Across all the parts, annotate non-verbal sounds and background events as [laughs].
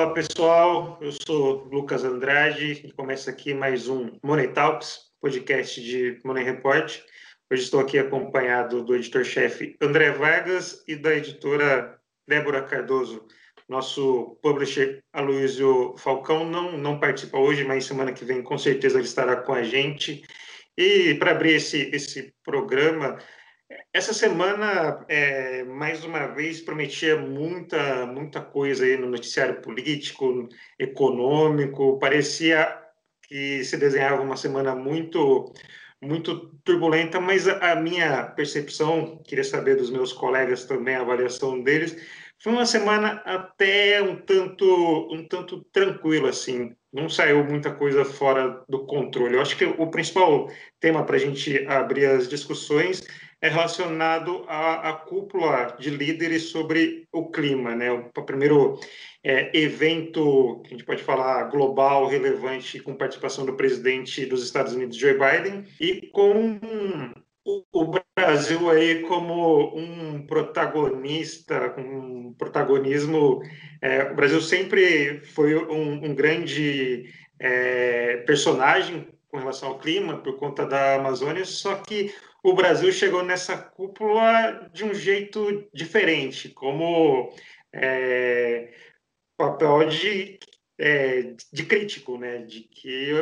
Olá pessoal, eu sou Lucas Andrade e começa aqui mais um Money Talks, podcast de Money Report. Hoje estou aqui acompanhado do editor-chefe André Vargas e da editora Débora Cardoso. Nosso publisher Aloysio Falcão não, não participa hoje, mas semana que vem com certeza ele estará com a gente. E para abrir esse, esse programa, essa semana, é, mais uma vez, prometia muita, muita coisa aí no noticiário político, econômico. Parecia que se desenhava uma semana muito, muito turbulenta, mas a, minha percepção, queria saber dos meus colegas também, a avaliação deles, foi uma semana até um tanto, um tanto tranquila, assim. Não saiu muita coisa fora do controle. Eu acho que o principal tema para a gente abrir as discussões é relacionado à, à, cúpula de líderes sobre o clima, né? O primeiro é, evento que a gente pode falar global, relevante, com participação do presidente dos Estados Unidos, Joe Biden, e com o Brasil aí como um protagonista, um protagonismo. É, o Brasil sempre foi um, um grande é, personagem com relação ao clima por conta da Amazônia, só que o Brasil chegou nessa cúpula de um jeito diferente, como é, papel de, é, de crítico, né? de que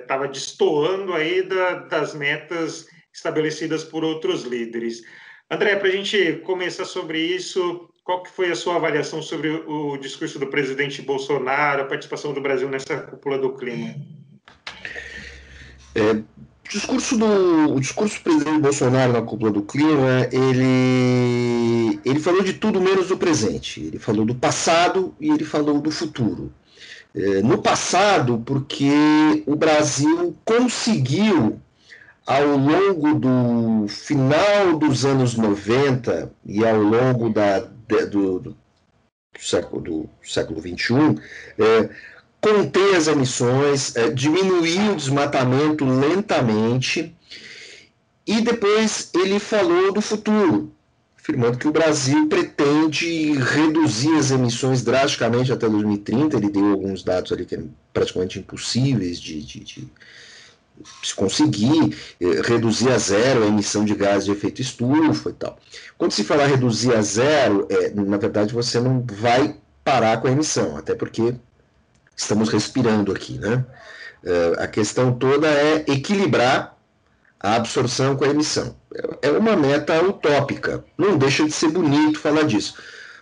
estava é, destoando aí da, das metas estabelecidas por outros líderes. André, para a gente começar sobre isso, qual que foi a sua avaliação sobre o discurso do presidente Bolsonaro, a participação do Brasil nessa cúpula do clima? É, o discurso do o discurso do presidente Bolsonaro na cúpula do clima, ele ele falou de tudo menos do presente. Ele falou do passado e ele falou do futuro. É, no passado, porque o Brasil conseguiu ao longo do final dos anos 90 e ao longo da, do, do, século, do século 21, é, conter as emissões, é, diminuir o desmatamento lentamente, e depois ele falou do futuro, afirmando que o Brasil pretende reduzir as emissões drasticamente até 2030. Ele deu alguns dados ali que eram praticamente impossíveis de, de, de se conseguir eh, reduzir a zero a emissão de gases de efeito estufa e tal. Quando se fala reduzir a zero, é, na verdade você não vai parar com a emissão, até porque estamos respirando aqui, né? Uh, a questão toda é equilibrar a absorção com a emissão. É uma meta utópica, não deixa de ser bonito falar disso.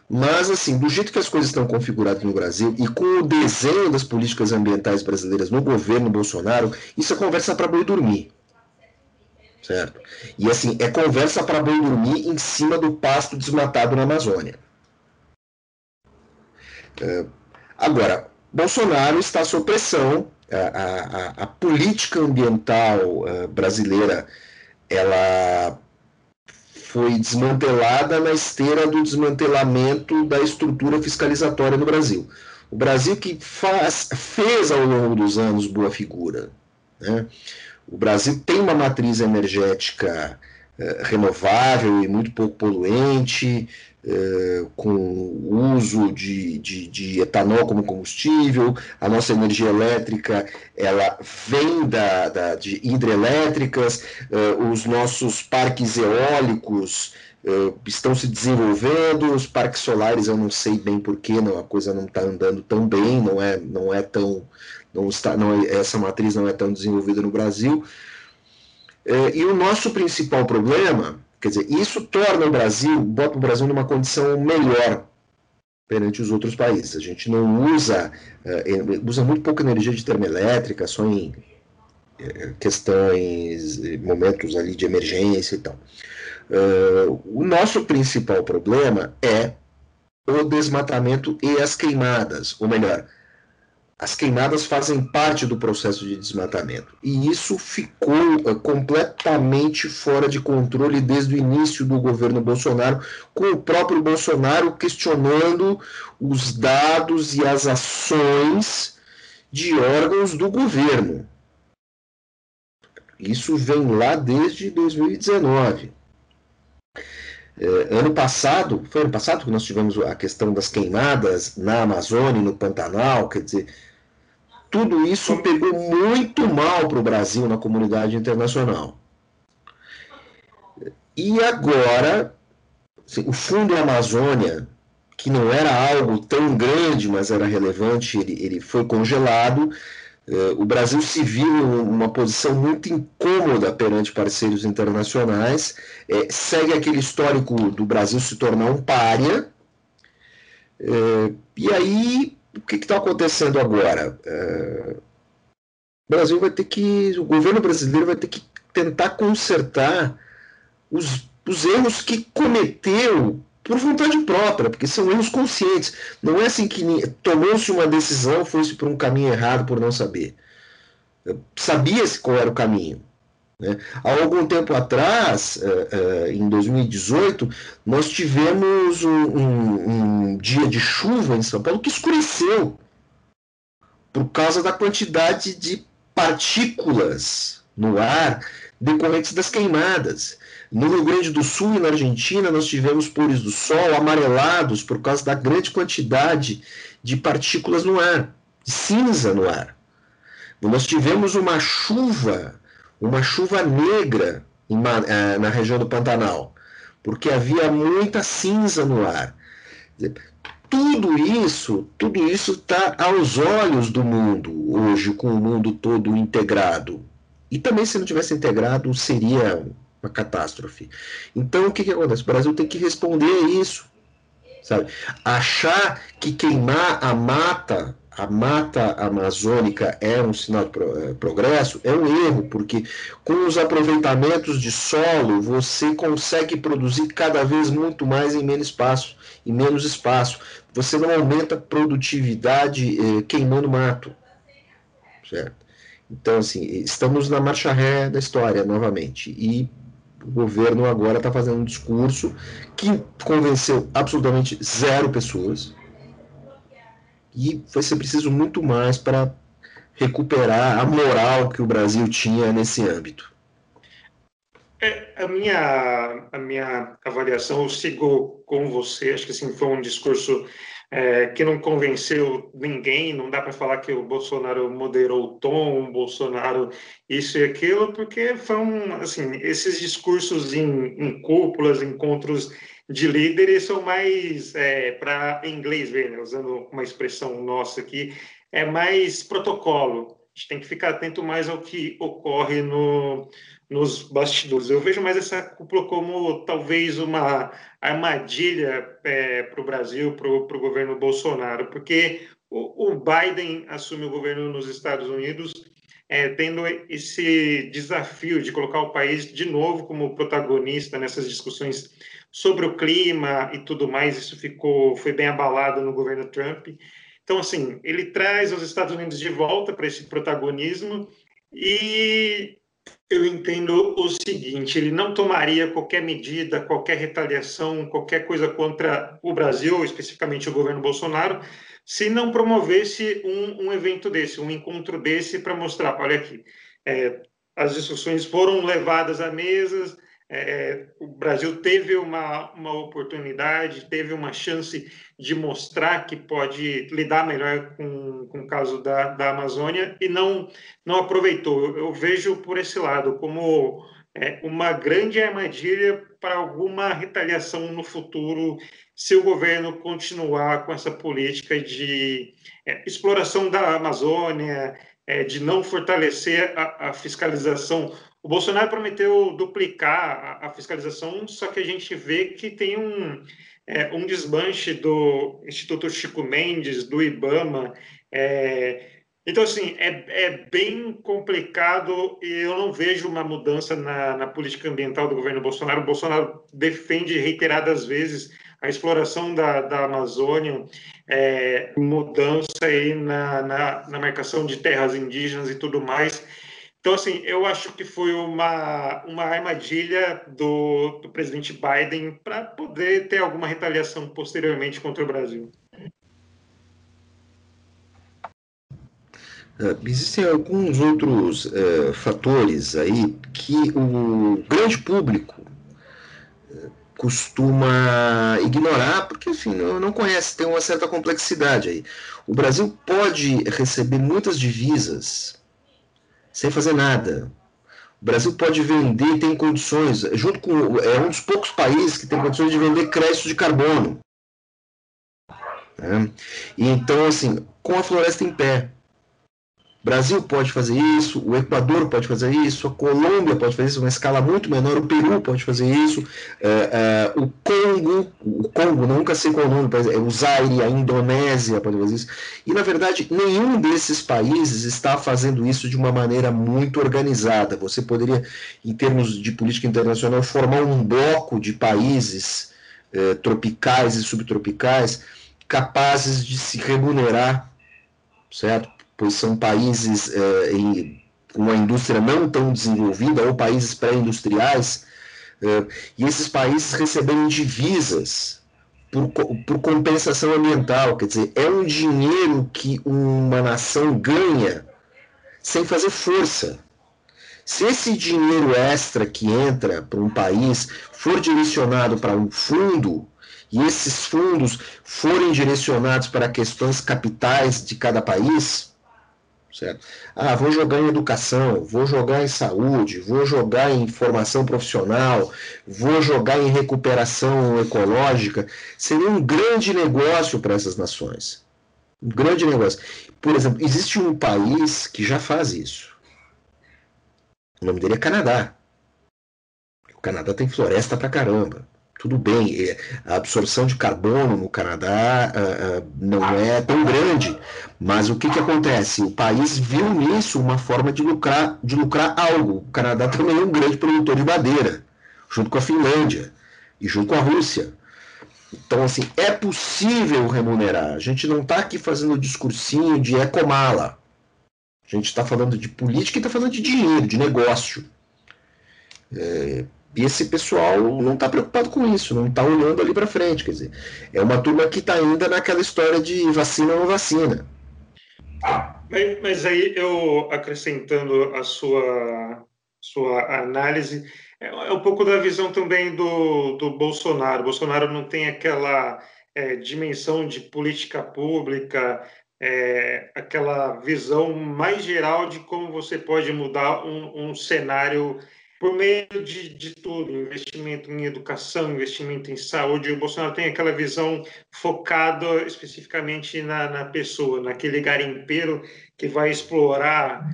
Mas, assim, do jeito que as coisas estão configuradas no Brasil e com o desenho das políticas ambientais brasileiras no governo Bolsonaro, isso é conversa para boi dormir. Certo? E, assim, é conversa para boi dormir em cima do pasto desmatado na Amazônia. É, agora, Bolsonaro está sob pressão, a, a, a política ambiental uh, brasileira ela foi desmantelada na esteira do desmantelamento da estrutura fiscalizatória no Brasil. O Brasil que faz, fez ao longo dos anos boa figura. Né? O Brasil tem uma matriz energética renovável e muito pouco poluente, eh, com uso de, de, de, etanol como combustível, a nossa energia elétrica ela vem da, da de hidrelétricas, uh, os nossos parques eólicos estão se desenvolvendo, os parques solares eu não sei bem porquê, não, a coisa não está andando tão bem, não é, não é tão, não está, não é, essa matriz não é tão desenvolvida no Brasil. E o nosso principal problema Quer dizer, isso torna o Brasil, bota o Brasil numa condição melhor perante os outros países. A gente não usa, uh, usa muito pouca energia de termoelétrica, só em uh, questões, momentos ali de emergência e tal. O nosso principal problema é o desmatamento e as queimadas, ou melhor, as queimadas fazem parte do processo de desmatamento. E isso ficou uh, completamente fora de controle desde o início do governo Bolsonaro, com o próprio Bolsonaro questionando os dados e as ações de órgãos do governo. Isso vem lá desde 2019. É, ano passado, foi ano passado que nós tivemos a questão das queimadas na Amazônia, no Pantanal, quer dizer, tudo isso pegou muito mal para o Brasil na comunidade internacional. E agora, assim, o Fundo Amazônia, que não era algo tão grande, mas era relevante, ele, ele foi congelado. Eh, o Brasil se viu numa posição muito incômoda perante parceiros internacionais, eh, segue aquele histórico do Brasil se tornar um pária. Eh, e aí, o que está acontecendo agora? o Brasil vai ter que, o governo brasileiro vai ter que tentar consertar os, os erros que cometeu por vontade própria, porque são erros conscientes. Não é assim que tomou-se uma decisão, foi-se por um caminho errado por não saber. Sabia-se qual era o caminho. Né? Há algum tempo atrás, uh, uh, em 2018, nós tivemos um, um, um, dia de chuva em São Paulo que escureceu por causa da quantidade de partículas no ar decorrentes das queimadas. No Rio Grande do Sul e na Argentina, nós tivemos pores do sol amarelados por causa da grande quantidade de partículas no ar, de cinza no ar. Nós tivemos uma chuva, uma chuva negra eh, na região do Pantanal, porque havia muita cinza no ar. Tudo isso, tudo isso está aos olhos do mundo hoje, com o mundo todo integrado. E também, se não tivesse integrado, seria uma catástrofe. Então, o que, que acontece? O Brasil tem que responder a isso. Sabe? Achar que queimar a mata, a mata amazônica é um sinal de eh, progresso, é um erro, porque com os aproveitamentos de solo, você consegue produzir cada vez muito mais em menos espaço, em menos espaço. Você não aumenta produtividade eh, queimando mato. Certo? Então, assim, estamos na marcha ré da história novamente. E o governo agora está fazendo um discurso que convenceu absolutamente zero pessoas. E vai ser preciso muito mais para recuperar a moral que o Brasil tinha nesse âmbito. É, a, minha, a minha avaliação, eu sigo com você, acho que assim, foi um discurso é, que não convenceu ninguém. Não dá para falar que o Bolsonaro moderou o tom, o Bolsonaro isso e aquilo, porque foram assim esses discursos em, em cúpulas, encontros de líderes são mais é, para inglês ver, né? usando uma expressão nossa aqui, é mais protocolo. A gente tem que ficar atento mais ao que ocorre no, nos bastidores. Eu vejo mais essa cúpula como talvez uma armadilha é, para o Brasil, para o governo Bolsonaro, porque o, o, Biden assume o governo nos Estados Unidos é, tendo esse desafio de colocar o país de novo como protagonista nessas discussões sobre o clima e tudo mais. Isso ficou foi bem abalado no governo Trump. Então, assim, ele traz os Estados Unidos de volta para esse protagonismo e eu entendo o seguinte: ele não tomaria qualquer medida, qualquer retaliação, qualquer coisa contra o Brasil, especificamente o governo Bolsonaro, se não promovesse um, um evento desse, um encontro desse, para mostrar: olha aqui, é, as discussões foram levadas à mesa, é, o Brasil teve uma, uma oportunidade, teve uma chance de mostrar que pode lidar melhor com, com o caso da, da Amazônia e não, não aproveitou. Eu vejo por esse lado como é, uma grande armadilha para alguma retaliação no futuro se o governo continuar com essa política de é, exploração da Amazônia, é, de não fortalecer a, a fiscalização o Bolsonaro prometeu duplicar a, fiscalização, só que a gente vê que tem um, é, um desmanche do Instituto Chico Mendes, do IBAMA. É, então, assim, é, é, bem complicado e eu não vejo uma mudança na, na política ambiental do governo Bolsonaro. O Bolsonaro defende reiteradas vezes a exploração da, da Amazônia, é, mudança aí na, na, na marcação de terras indígenas e tudo mais. Então, assim, eu acho que foi uma, uma armadilha do, do presidente Biden para poder ter alguma retaliação posteriormente contra o Brasil. Uh, existem alguns outros uh, fatores aí que o grande público uh, costuma ignorar, porque, enfim, não conhece, tem uma certa complexidade aí. O Brasil pode receber muitas divisas sem fazer nada. O Brasil pode vender, tem condições, junto com. É um dos poucos países que tem condições de vender crédito de carbono. Né? Então, assim, com a floresta em pé, Brasil pode fazer isso, o Equador pode fazer isso, a Colômbia pode fazer isso, uma escala muito menor, o Peru pode fazer isso, é, é, o Congo, o Congo, nunca sei qual o nome, é o Zaire, a Indonésia pode fazer isso. E, na verdade, nenhum desses países está fazendo isso de uma maneira muito organizada. Você poderia, em termos de política internacional, formar um bloco de países é, tropicais e subtropicais capazes de se remunerar, certo? Pois são países é, em uma indústria não tão desenvolvida ou países pré-industriais, é, e esses países receberem divisas por, por compensação ambiental, quer dizer, é um dinheiro que uma nação ganha sem fazer força. Se esse dinheiro extra que entra para um país for direcionado para um fundo, e esses fundos forem direcionados para questões capitais de cada país, certo? Ah, vou jogar em educação, vou jogar em saúde, vou jogar em formação profissional, vou jogar em recuperação ecológica. Seria um grande negócio para essas nações. Um grande negócio. Por exemplo, existe um país que já faz isso. O nome dele é Canadá. O Canadá tem floresta pra caramba tudo bem, é, a absorção de carbono no Canadá uh, uh, não é tão grande, mas o que, que acontece? O país viu nisso uma forma de lucrar, de lucrar algo. O Canadá [laughs] também é um grande produtor de madeira, junto com a Finlândia e junto com a Rússia. Então, assim, é possível remunerar. A gente não está aqui fazendo discursinho de ecomala. A gente está falando de política e está falando de dinheiro, de negócio. É, e esse pessoal não está preocupado com isso, não está olhando ali para frente. Quer dizer, é uma turma que está ainda naquela história de vacina ou não vacina. Mas, mas, aí eu acrescentando a sua, sua análise, é, é um pouco da visão também do, do Bolsonaro. O Bolsonaro não tem aquela é, dimensão de política pública, é, aquela visão mais geral de como você pode mudar um, um cenário por meio de, de tudo, investimento em educação, investimento em saúde, o Bolsonaro tem aquela visão focada especificamente na, na pessoa, naquele garimpeiro que vai explorar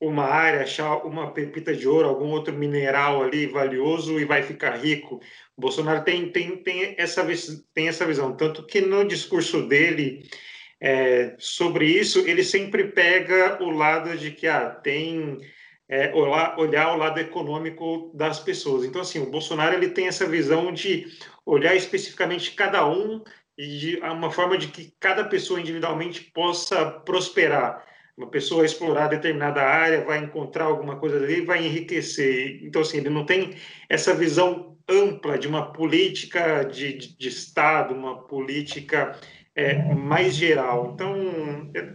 uma área, achar uma pepita de ouro, algum outro mineral ali valioso e vai ficar rico. O Bolsonaro tem, tem, tem, essa, tem essa visão, tanto que no discurso dele é, sobre isso, ele sempre pega o lado de que ah, tem é, olhar, olhar o lado econômico das pessoas. Então, assim, o Bolsonaro ele tem essa visão de olhar especificamente cada um e de uma forma de que cada pessoa individualmente possa prosperar. Uma pessoa explorar determinada área vai encontrar alguma coisa ali, vai enriquecer. Então, assim, ele não tem essa visão ampla de uma política de, de, de Estado, uma política é, mais geral. Então,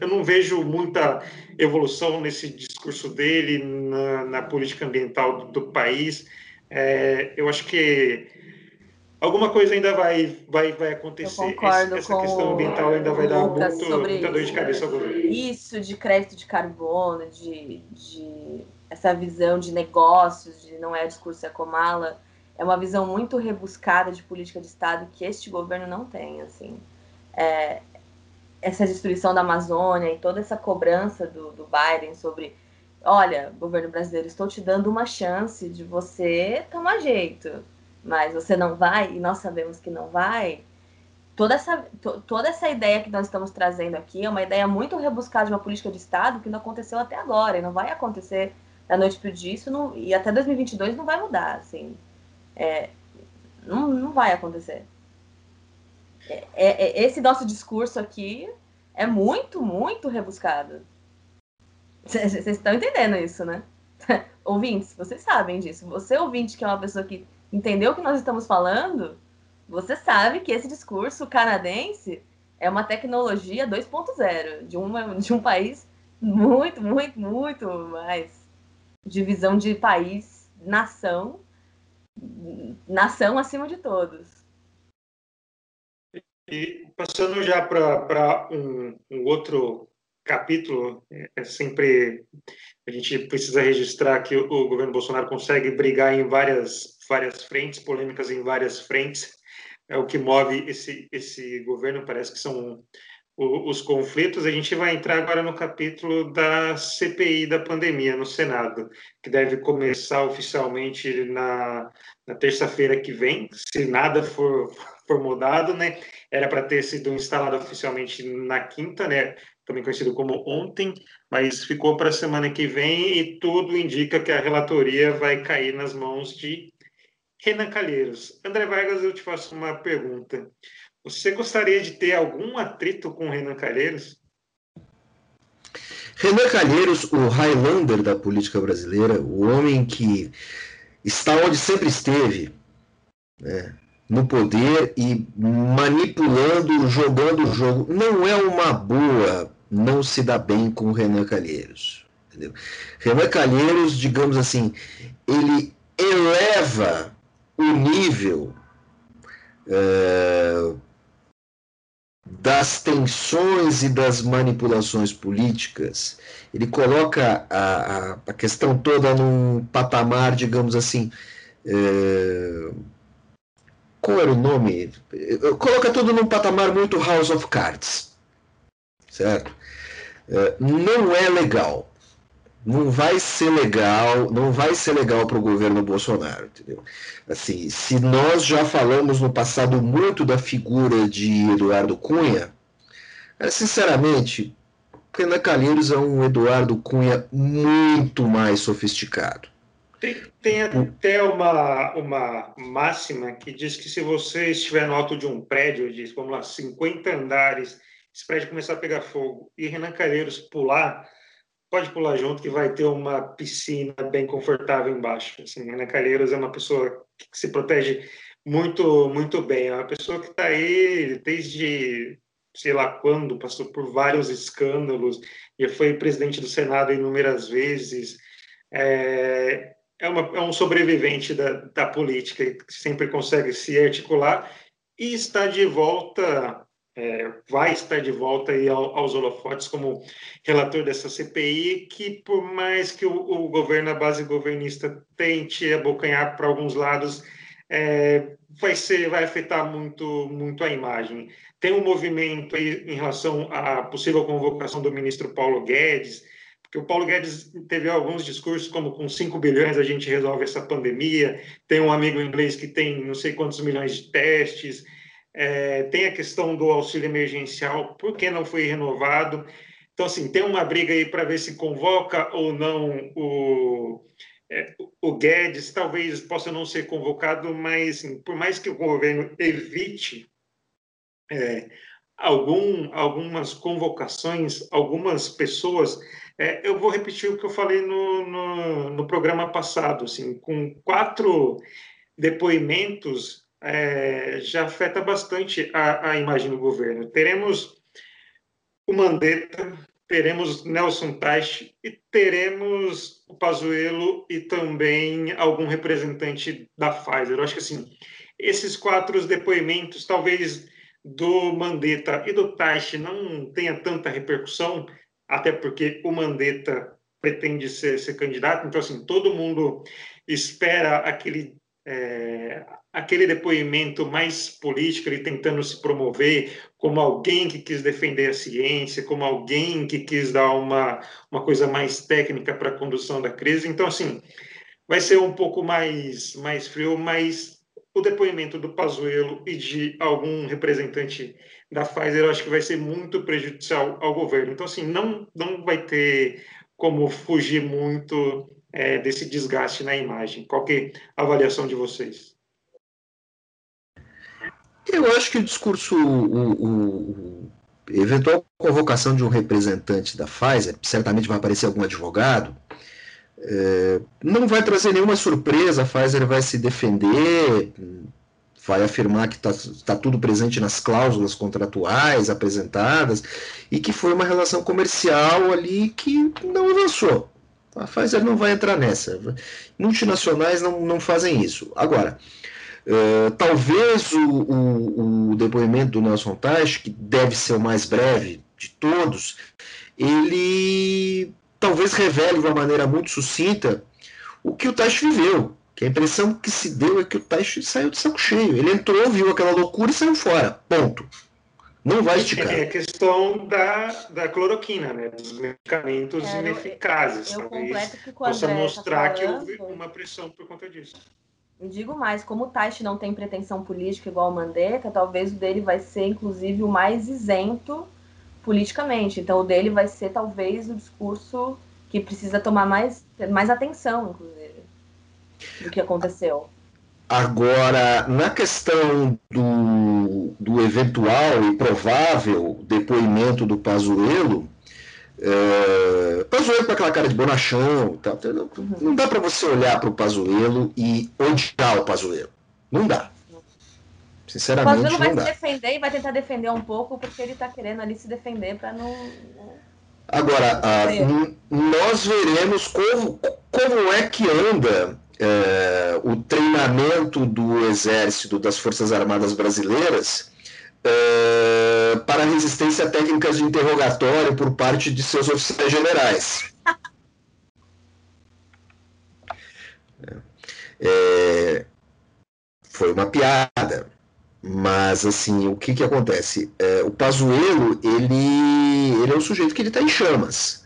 eu não vejo muita evolução nesse discurso dele na, na política ambiental do, do país. É, eu acho que alguma coisa ainda vai, vai, vai acontecer. Eu concordo essa, essa questão ambiental ainda vai dar muito, muita dor de cabeça ao governo. Isso de crédito de carbono, de, de essa visão de negócios, de não é discurso é comala, é uma visão muito rebuscada de política de Estado que este governo não tem, assim é, essa destruição da Amazônia e toda essa cobrança do, do Biden sobre olha, governo brasileiro, estou te dando uma chance de você tomar jeito, mas você não vai, e nós sabemos que não vai. Toda essa, to, toda essa ideia que nós estamos trazendo aqui é uma ideia muito rebuscada de uma política de Estado que não aconteceu até agora, e não vai acontecer da noite para o dia, isso não, e até 2022 não vai mudar, assim. É, não, não vai acontecer. É, é, é, esse nosso discurso aqui é muito, muito rebuscado. Vocês estão entendendo isso, né? [laughs] Ouvintes, vocês sabem disso. Você, ouvinte, que é uma pessoa que entendeu o que nós estamos falando, você sabe que esse discurso canadense é uma tecnologia 2.0 de, uma, de um país muito, muito, muito mais de visão de país, nação, nação acima de todos. E passando já para um, um, outro capítulo, é sempre a gente precisa registrar que o, o governo Bolsonaro consegue brigar em várias várias frentes, polêmicas em várias frentes. É o que move esse esse governo, parece que são os conflitos. A gente vai entrar agora no capítulo da CPI da pandemia no Senado, que deve começar oficialmente na, na terça-feira que vem, se nada for, for mudado, né? Era para ter sido instalado oficialmente na quinta, né? Também conhecido como ontem, mas ficou para a semana que vem e tudo indica que a relatoria vai cair nas mãos de Renan Calheiros. André Vargas, eu te faço uma pergunta. Você gostaria de ter algum atrito com o Renan Calheiros? Renan Calheiros, o Highlander da política brasileira, o homem que está onde sempre esteve, né, no poder e manipulando, jogando o jogo. Não é uma boa não se dá bem com o Renan Calheiros. Entendeu? Renan Calheiros, digamos assim, ele eleva o nível é, das tensões e das manipulações políticas, ele coloca a, a, a questão toda num patamar, digamos assim. É... Qual era o nome? Coloca tudo num patamar muito House of Cards. Certo? É, não é legal não vai ser legal, não vai ser legal para o governo Bolsonaro, entendeu? Assim, se nós já falamos no passado muito da figura de Eduardo Cunha, sinceramente, Renan Calheiros é um Eduardo Cunha muito mais sofisticado. Tem, tem até uma, uma máxima que diz que se você estiver no alto de um prédio, diz, vamos lá, 50 andares, esse prédio começar a pegar fogo e Renan Calheiros pular, pode pular junto que vai ter uma piscina bem confortável embaixo. Assim, Ana Calheiros é uma pessoa que se protege muito muito bem. É uma pessoa que está aí desde sei lá quando, passou por vários escândalos, já foi presidente do Senado inúmeras vezes. É, é, uma, é um sobrevivente da, da política, que sempre consegue se articular e está de volta é, vai estar de volta aí ao, aos holofotes como relator dessa CPI, que por mais que o, o governo, a base governista, tente abocanhar para alguns lados, é, vai ser, vai afetar muito, muito a imagem. Tem um movimento aí em relação à possível convocação do ministro Paulo Guedes, porque o Paulo Guedes teve alguns discursos como com 5 bilhões a gente resolve essa pandemia, tem um amigo inglês que tem não sei quantos milhões de testes, é, tem a questão do auxílio emergencial, por que não foi renovado? Então, assim, tem uma briga aí para ver se convoca ou não o, é, o Guedes, talvez possa não ser convocado, mas assim, por mais que o governo evite é, algum, algumas convocações, algumas pessoas, é, eu vou repetir o que eu falei no, no, no programa passado, assim, com quatro depoimentos é, já afeta bastante a, a, imagem do governo. Teremos o Mandetta, teremos Nelson Teich e teremos o Pazuello e também algum representante da Pfizer. Eu acho que assim, esses quatro depoimentos, talvez do Mandetta e do Teich não tenha tanta repercussão, até porque o Mandetta pretende ser, ser candidato, então assim, todo mundo espera aquele é, aquele depoimento mais político, ele tentando se promover como alguém que quis defender a ciência, como alguém que quis dar uma, uma coisa mais técnica para a condução da crise. Então, assim, vai ser um pouco mais, mais frio, mas o depoimento do Pazuello e de algum representante da Pfizer, eu acho que vai ser muito prejudicial ao governo. Então, assim, não, não vai ter como fugir muito é, desse desgaste na imagem. Qual é a avaliação de vocês? Eu acho que o discurso, o, o, o, eventual convocação de um representante da Pfizer, certamente vai aparecer algum advogado, é, não vai trazer nenhuma surpresa. A Pfizer vai se defender, vai afirmar que está tá tudo presente nas cláusulas contratuais apresentadas e que foi uma relação comercial ali que não avançou A Pfizer não vai entrar nessa. Multinacionais não, não fazem isso. Agora, uh, talvez o, o, o, depoimento do Nelson Teich, que deve ser o mais breve de todos, ele talvez revele de uma maneira muito sucinta o que o Teich viveu. Que a impressão que se deu é que o Teich saiu de saco cheio. Ele entrou, viu aquela loucura e saiu fora. Ponto. Não vai esticar. É a questão da, da cloroquina, né? Dos medicamentos é, ineficazes. Eu, eu completo que possa tá mostrar tá falando, que houve uma pressão por conta disso. Eu digo mais, como o Taishi não tem pretensão política igual o Mandetta, talvez o dele vai ser, inclusive, o mais isento politicamente. Então, o dele vai ser, talvez, o discurso que precisa tomar mais, mais atenção, inclusive, do que aconteceu. Agora, na questão do, do eventual e provável depoimento do Pazuello, é, Pazuello com aquela cara de bonachão, tá, não, não dá para você olhar para o Pazuello e odiar o Pazuello. Não dá. Sinceramente, o Pazuello vai se defender e vai tentar defender um pouco porque ele está querendo ali se defender para não... Agora, nós veremos como, como é que anda é, o treinamento do Exército, das Forças Armadas Brasileiras, é, para resistência a técnicas de interrogatório por parte de seus oficiais generais. É, [laughs] foi uma piada, mas assim, o que, que acontece? É, o Pazuello, ele, ele é um sujeito que ele está em chamas,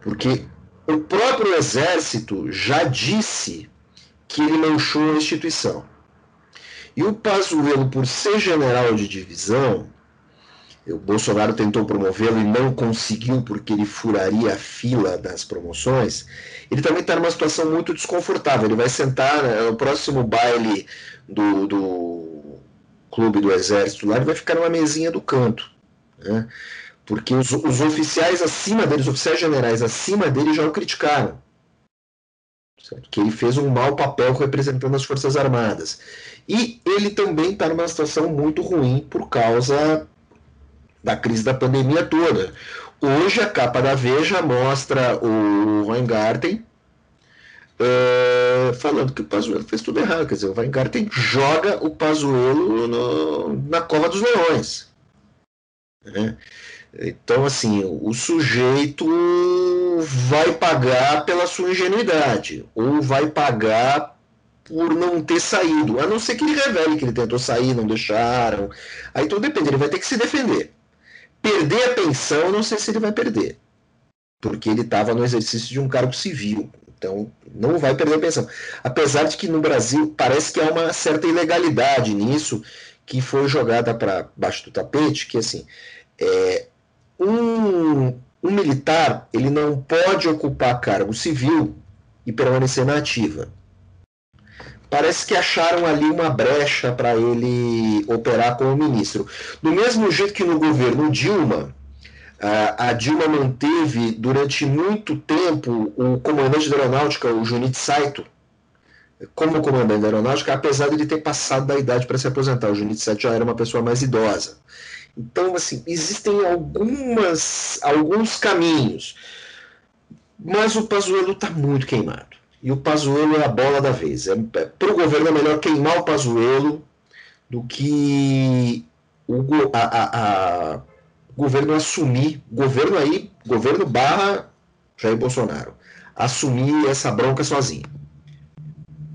porque o próprio Exército já disse que ele manchou a instituição. E o Pazuello, por ser general de divisão, o Bolsonaro tentou promovê-lo e não conseguiu porque ele furaria a fila das promoções, ele também está numa situação muito desconfortável. Ele vai sentar né, no próximo baile do, do clube do Exército lá, ele vai ficar numa mesinha do canto. Né? Porque os, os oficiais acima dele, os oficiais generais acima dele já o criticaram. Certo? Que ele fez um mau papel representando as Forças Armadas. E ele também está numa situação muito ruim por causa da crise da pandemia toda. Hoje a capa da Veja mostra o Weingarten uh, falando que o Pazuello fez tudo errado. Quer dizer, o Weingarten joga o Pazuello no, na cova dos leões. Né? Então, assim, o sujeito vai pagar pela sua ingenuidade, ou vai pagar por não ter saído, a não ser que ele revele que ele tentou sair, não deixaram. Aí tudo depende, ele vai ter que se defender. Perder a pensão, não sei se ele vai perder, porque ele estava no exercício de um cargo civil. Então, não vai perder a pensão. Apesar de que no Brasil parece que há uma certa ilegalidade nisso, que foi jogada para baixo do tapete, que assim, é, um, um militar ele não pode ocupar cargo civil e permanecer na ativa. Parece que acharam ali uma brecha para ele operar como ministro. Do mesmo jeito que no governo Dilma, a Dilma manteve durante muito tempo o comandante da aeronáutica, o Junichi Saito, como comandante da aeronáutica, apesar de ele ter passado da idade para se aposentar. O Junichi Saito já era uma pessoa mais idosa. Então, assim, existem algumas, alguns caminhos, mas o Pazuello está muito queimado. E o Pazuello é a bola da vez. É, é Para o governo é melhor queimar o Pazuello do que o a, a, a, governo assumir, governo aí, governo barra Jair Bolsonaro, assumir essa bronca sozinho.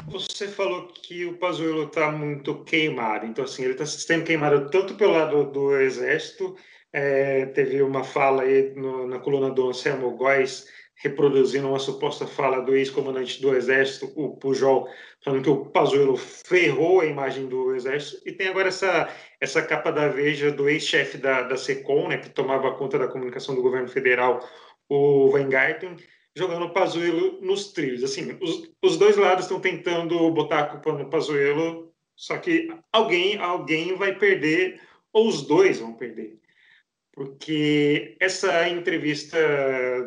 Você falou que o Pazuello está muito queimado, então assim ele está sendo queimado tanto pelo lado do exército, é, teve uma fala aí no, na coluna do Anselmo Góes reproduzindo uma suposta fala do ex-comandante do exército, o Pujol, falando que o Pazuello ferrou a imagem do exército, e tem agora essa, essa capa da Veja do ex-chefe da, da SECOM, né, que tomava conta da comunicação do governo federal, o Weingarten, jogando o Pazuello nos trilhos. Assim, os, os dois lados estão tentando botar a culpa no Pazuello, só que alguém, alguém vai perder, ou os dois vão perder. Porque essa entrevista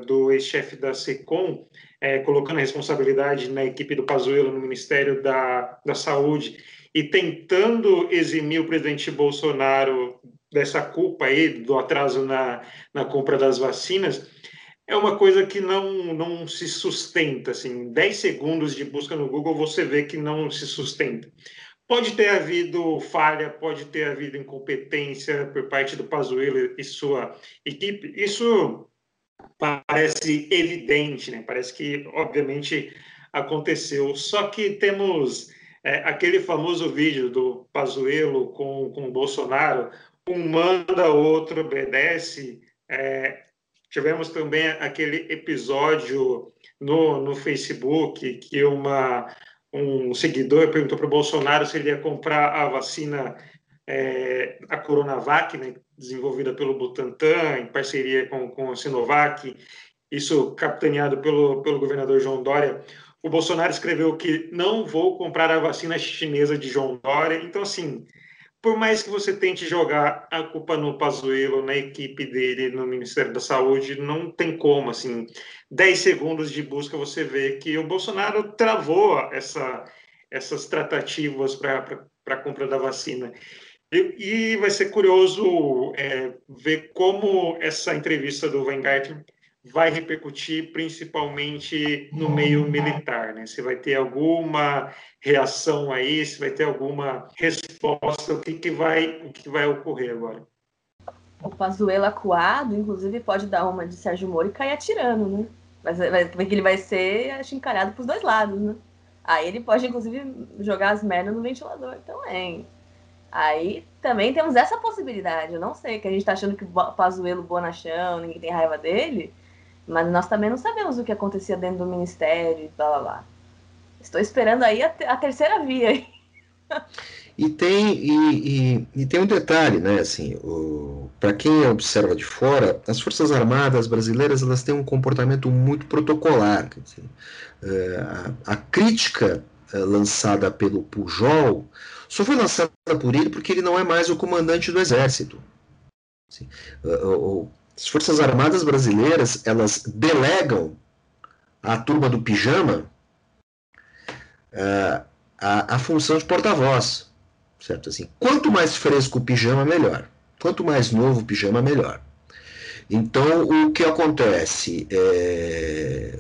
do ex-chefe da SECOM, é, colocando a responsabilidade na equipe do Pazuello no Ministério da, da Saúde e tentando eximir o presidente Bolsonaro dessa culpa aí do atraso na, na compra das vacinas, é uma coisa que não, não se sustenta. Assim, 10 segundos de busca no Google você vê que não se sustenta. Pode ter havido falha, pode ter havido incompetência por parte do Pazuello e sua equipe. Isso parece evidente, né? Parece que, obviamente, aconteceu. Só que temos é, aquele famoso vídeo do Pazuello com, com o Bolsonaro, um manda, outro obedece. É, tivemos também aquele episódio no, no Facebook que uma um seguidor perguntou para o Bolsonaro se ele ia comprar a vacina, é, a Coronavac, né, desenvolvida pelo Butantan, em parceria com, com a Sinovac, isso capitaneado pelo, pelo governador João Dória. O Bolsonaro escreveu que não vou comprar a vacina chinesa de João Dória. Então, assim, por mais que você tente jogar a culpa no Pazuello, na equipe dele, no Ministério da Saúde, não tem como, assim, 10 segundos de busca você vê que o Bolsonaro travou essa, essas tratativas para a compra da vacina. E, e vai ser curioso é, ver como essa entrevista do Weingarten vai repercutir principalmente no meio militar, né? Se vai ter alguma reação aí, se vai ter alguma resposta, o que, que vai o que vai ocorrer agora? O Pazuello acuado, inclusive, pode dar uma de Sérgio Moro e cair atirando, né? Mas vai, porque ele vai ser acho, encarado para os dois lados, né? Aí ele pode, inclusive, jogar as merdas no ventilador também. Aí também temos essa possibilidade. Eu não sei, que a gente tá achando que o Pazuello bonachão, ninguém tem raiva dele. Mas nós também não sabemos o que acontecia dentro do ministério e blá blá blá. Estou esperando aí a, a terceira via. E tem, e, e, e, tem um detalhe, né? Assim, para quem observa de fora, as Forças Armadas brasileiras elas têm um comportamento muito protocolar. Dizer, é, a, a, crítica é, lançada pelo Pujol só foi lançada por ele porque ele não é mais o comandante do Exército. Assim, as Forças Armadas brasileiras, elas delegam à turma do pijama uh, a, a função de porta-voz, certo? Assim, quanto mais fresco o pijama, melhor. Quanto mais novo o pijama, melhor. Então, o que acontece? É...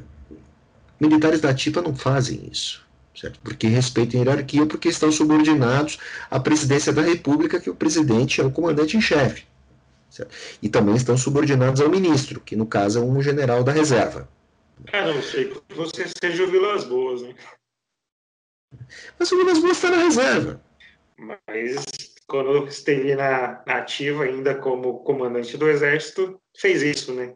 Militares da TIPA não fazem isso, certo? Porque respeitam a hierarquia, porque estão subordinados à presidência da República, que o presidente é o comandante em chefe. Certo? E também estão subordinados ao ministro, que no caso é um general da reserva. Ah, não sei você seja o Vilas Boas, né? Mas o Vilas Boas está na reserva. Mas quando esteve na, na ativa ainda como comandante do exército, fez isso, né?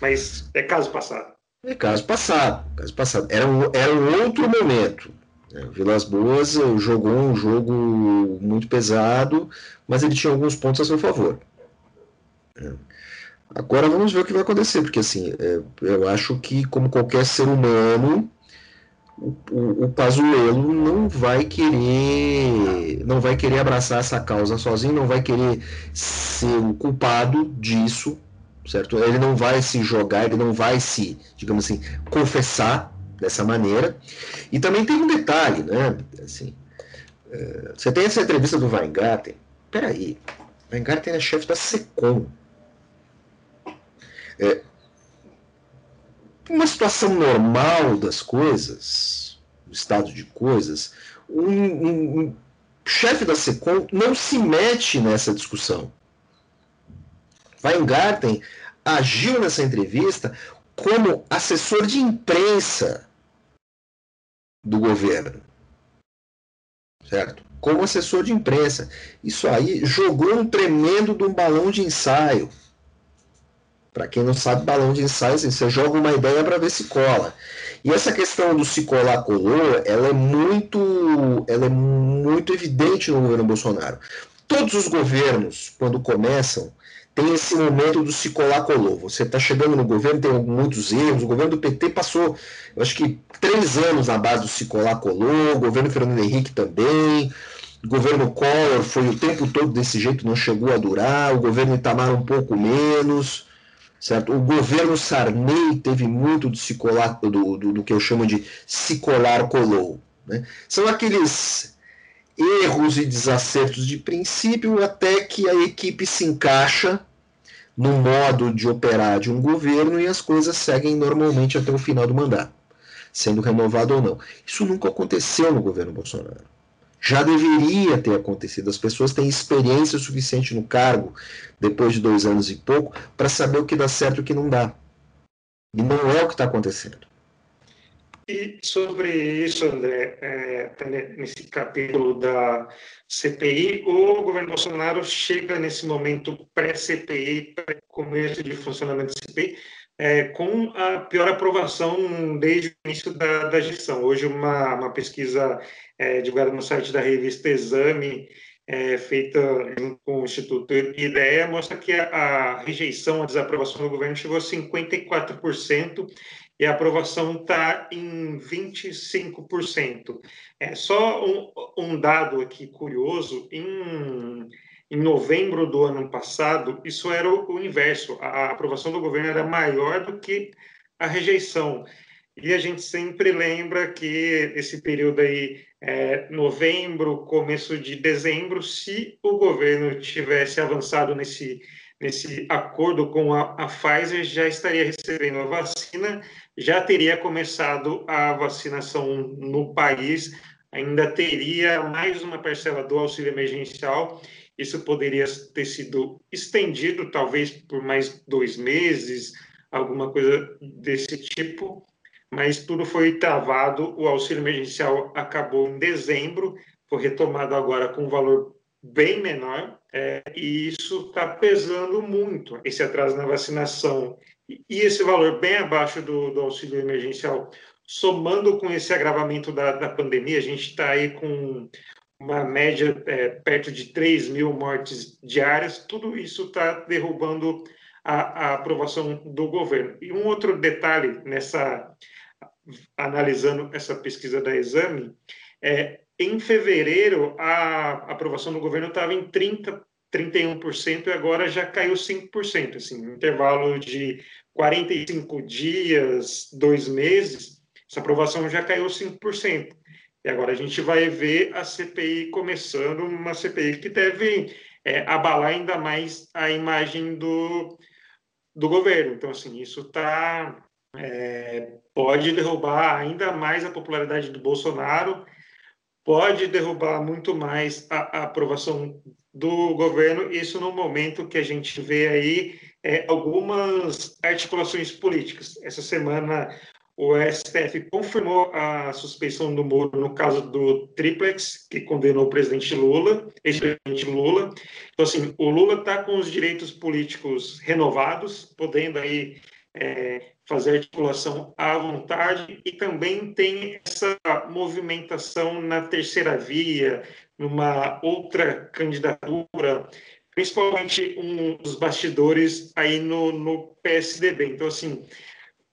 Mas é caso passado. É caso passado, caso passado. Era um, era um outro momento. É, o Vilas Boas jogou um jogo muito pesado, mas ele tinha alguns pontos a seu favor. É. Agora vamos ver o que vai acontecer, porque assim, é, eu acho que, como qualquer ser humano, o, o, o Pazuello não vai querer não vai querer abraçar essa causa sozinho, não vai querer ser o culpado disso, certo? Ele não vai se jogar, ele não vai se, digamos assim, confessar dessa maneira. E também tem um detalhe, né? Assim, é, você tem essa entrevista do Weingarten, peraí, Weingarten é chefe da SECOM, é, uma situação normal das coisas, no estado de coisas, um, um, um chefe da SECOM não se mete nessa discussão. Weingarten agiu nessa entrevista como assessor de imprensa do governo. Certo? Como assessor de imprensa. Isso aí jogou um tremendo de um balão de ensaio. Para quem não sabe, balão de ensaio, assim, você joga uma ideia para ver se cola. E essa questão do se colar colou, ela é muito, ela é muito evidente no governo Bolsonaro. Todos os governos, quando começam, tem esse momento do se colar colou. Você está chegando no governo, tem muitos erros. O governo do PT passou, eu acho que três anos na base do se colar colou. O governo Fernando Henrique também. O governo Collor foi o tempo todo desse jeito, não chegou a durar. O governo Itamar um pouco menos certo? O governo Sarney teve muito de se colar, do, do, do que eu chamo de se colar colou. Né? São aqueles erros e desacertos de princípio até que a equipe se encaixa no modo de operar de um governo e as coisas seguem normalmente até o final do mandato, sendo renovado ou não. Isso nunca aconteceu no governo Bolsonaro. Já deveria ter acontecido. As pessoas têm experiência suficiente no cargo, depois de dois anos e pouco, para saber o que dá certo e o que não dá. E não é o que está acontecendo. E sobre isso, André, é, nesse capítulo da CPI, o governo Bolsonaro chega nesse momento pré-CPI, pré-começo de funcionamento da CPI, é, com a pior aprovação desde o início da, da gestão. Hoje, uma, uma pesquisa é, divulgada no site da revista Exame, é, feita com o Instituto IDEA, mostra que a, a rejeição, a desaprovação do governo chegou a 54%, e a aprovação está em 25%. É só um, um, dado aqui curioso: em, em novembro do ano passado, isso era o, inverso, a aprovação do governo era maior do que a rejeição. E a gente sempre lembra que esse período aí, é, novembro, começo de dezembro, se o governo tivesse avançado nesse, nesse acordo com a, a Pfizer, já estaria recebendo a vacina já teria começado a vacinação no país, ainda teria mais uma parcela do auxílio emergencial. Isso poderia ter sido estendido, talvez por mais dois meses, alguma coisa desse tipo, mas tudo foi travado. O auxílio emergencial acabou em dezembro, foi retomado agora com um valor bem menor, é, e isso está pesando muito, esse atraso na vacinação e esse valor bem abaixo do, do auxílio emergencial, somando com esse agravamento da, da pandemia, a gente está aí com uma média é, perto de 3 mil mortes diárias, tudo isso está derrubando a, a, aprovação do governo. E um outro detalhe nessa analisando essa pesquisa da Exame, é, em fevereiro a aprovação do governo estava em 30 31% e agora já caiu 5%, assim, um intervalo de 45 dias, dois meses, essa aprovação já caiu 5%. E agora a gente vai ver a CPI começando, uma CPI que deve é, abalar ainda mais a imagem do, do governo. Então, assim, isso tá, é, pode derrubar ainda mais a popularidade do Bolsonaro, pode derrubar muito mais a, a aprovação do governo, isso no momento que a gente vê aí é, algumas articulações políticas. Essa semana, o STF confirmou a suspeição do Moro no caso do triplex, que condenou o presidente Lula, ex-presidente Lula. Então, assim, o Lula está com os direitos políticos renovados, podendo aí é, fazer articulação à vontade e também tem essa movimentação na terceira via, numa outra candidatura, principalmente um, os bastidores aí no, no PSDB. Então, assim,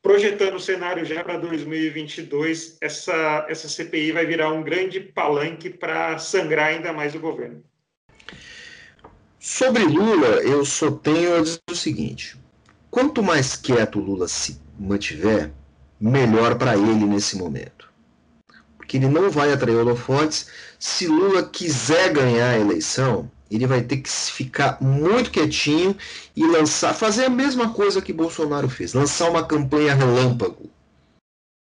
projetando o cenário já para 2022, essa, essa CPI vai virar um grande palanque para sangrar ainda mais o governo. Sobre Lula, eu só tenho a dizer o seguinte: quanto mais quieto Lula se mantiver, melhor para ele nesse momento. Porque ele não vai atrair holofotes. Se Lula quiser ganhar a eleição, ele vai ter que ficar muito quietinho e lançar, fazer a mesma coisa que Bolsonaro fez, lançar uma campanha relâmpago,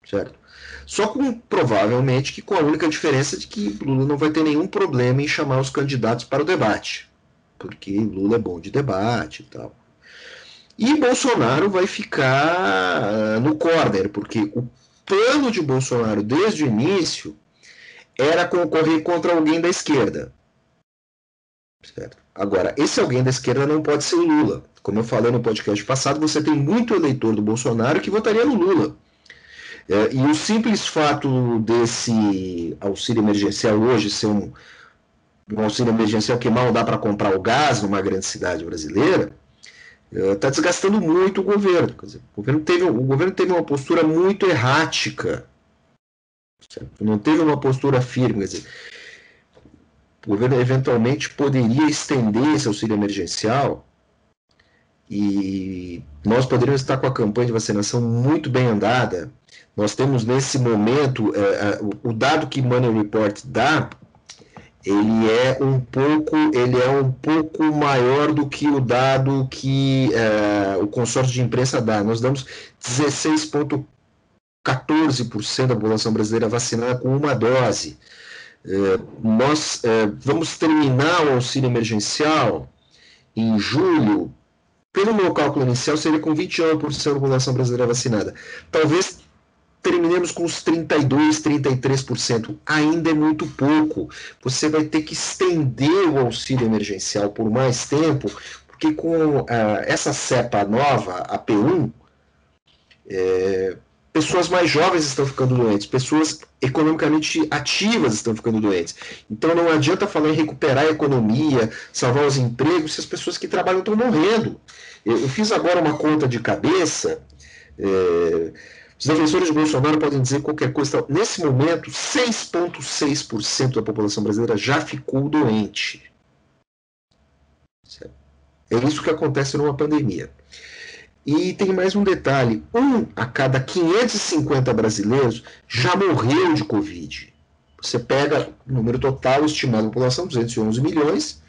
certo? Só com provavelmente que com a única diferença de que Lula não vai ter nenhum problema em chamar os candidatos para o debate, porque Lula é bom de debate e tal. E Bolsonaro vai ficar ah, no corner, porque o plano de Bolsonaro desde o início era concorrer contra alguém da esquerda. Certo? Agora, esse alguém da esquerda não pode ser o Lula. Como eu falei no podcast passado, você tem muito eleitor do Bolsonaro que votaria no Lula. É, e o simples fato desse auxílio emergencial hoje ser um, um auxílio emergencial que mal dá para comprar o gás numa grande cidade brasileira, está é, desgastando muito o governo. Dizer, o, governo teve, o governo teve uma postura muito errática. Certo? Não teve uma postura firme. Quer dizer, o governo eventualmente poderia estender esse auxílio emergencial e nós poderíamos estar com a campanha de vacinação muito bem andada. Nós temos nesse momento, é, é, o dado que Money Report dá ele é um pouco ele é um pouco maior do que o dado que uh, o consórcio de imprensa dá. Nós damos 16,14% da população brasileira vacinada com uma dose. Uh, nós uh, vamos terminar o auxílio emergencial em julho. Pelo meu cálculo inicial, seria com 29% da população brasileira vacinada. Talvez terminemos com os 32%, 33%. Ainda é muito pouco. Você vai ter que estender o auxílio emergencial por mais tempo, porque com uh, essa cepa nova, a P1, é, pessoas mais jovens estão ficando doentes, pessoas economicamente ativas estão ficando doentes. Então não adianta falar em recuperar a economia, salvar os empregos, se as pessoas que trabalham estão morrendo. Eu, eu fiz agora uma conta de cabeça. É, os defensores de Bolsonaro podem dizer qualquer coisa. Nesse momento, 6,6% da população brasileira já ficou doente. É isso que acontece numa pandemia. E tem mais um detalhe: um a cada 550 brasileiros já morreu de Covid. Você pega o número total estimado da população, 211 milhões,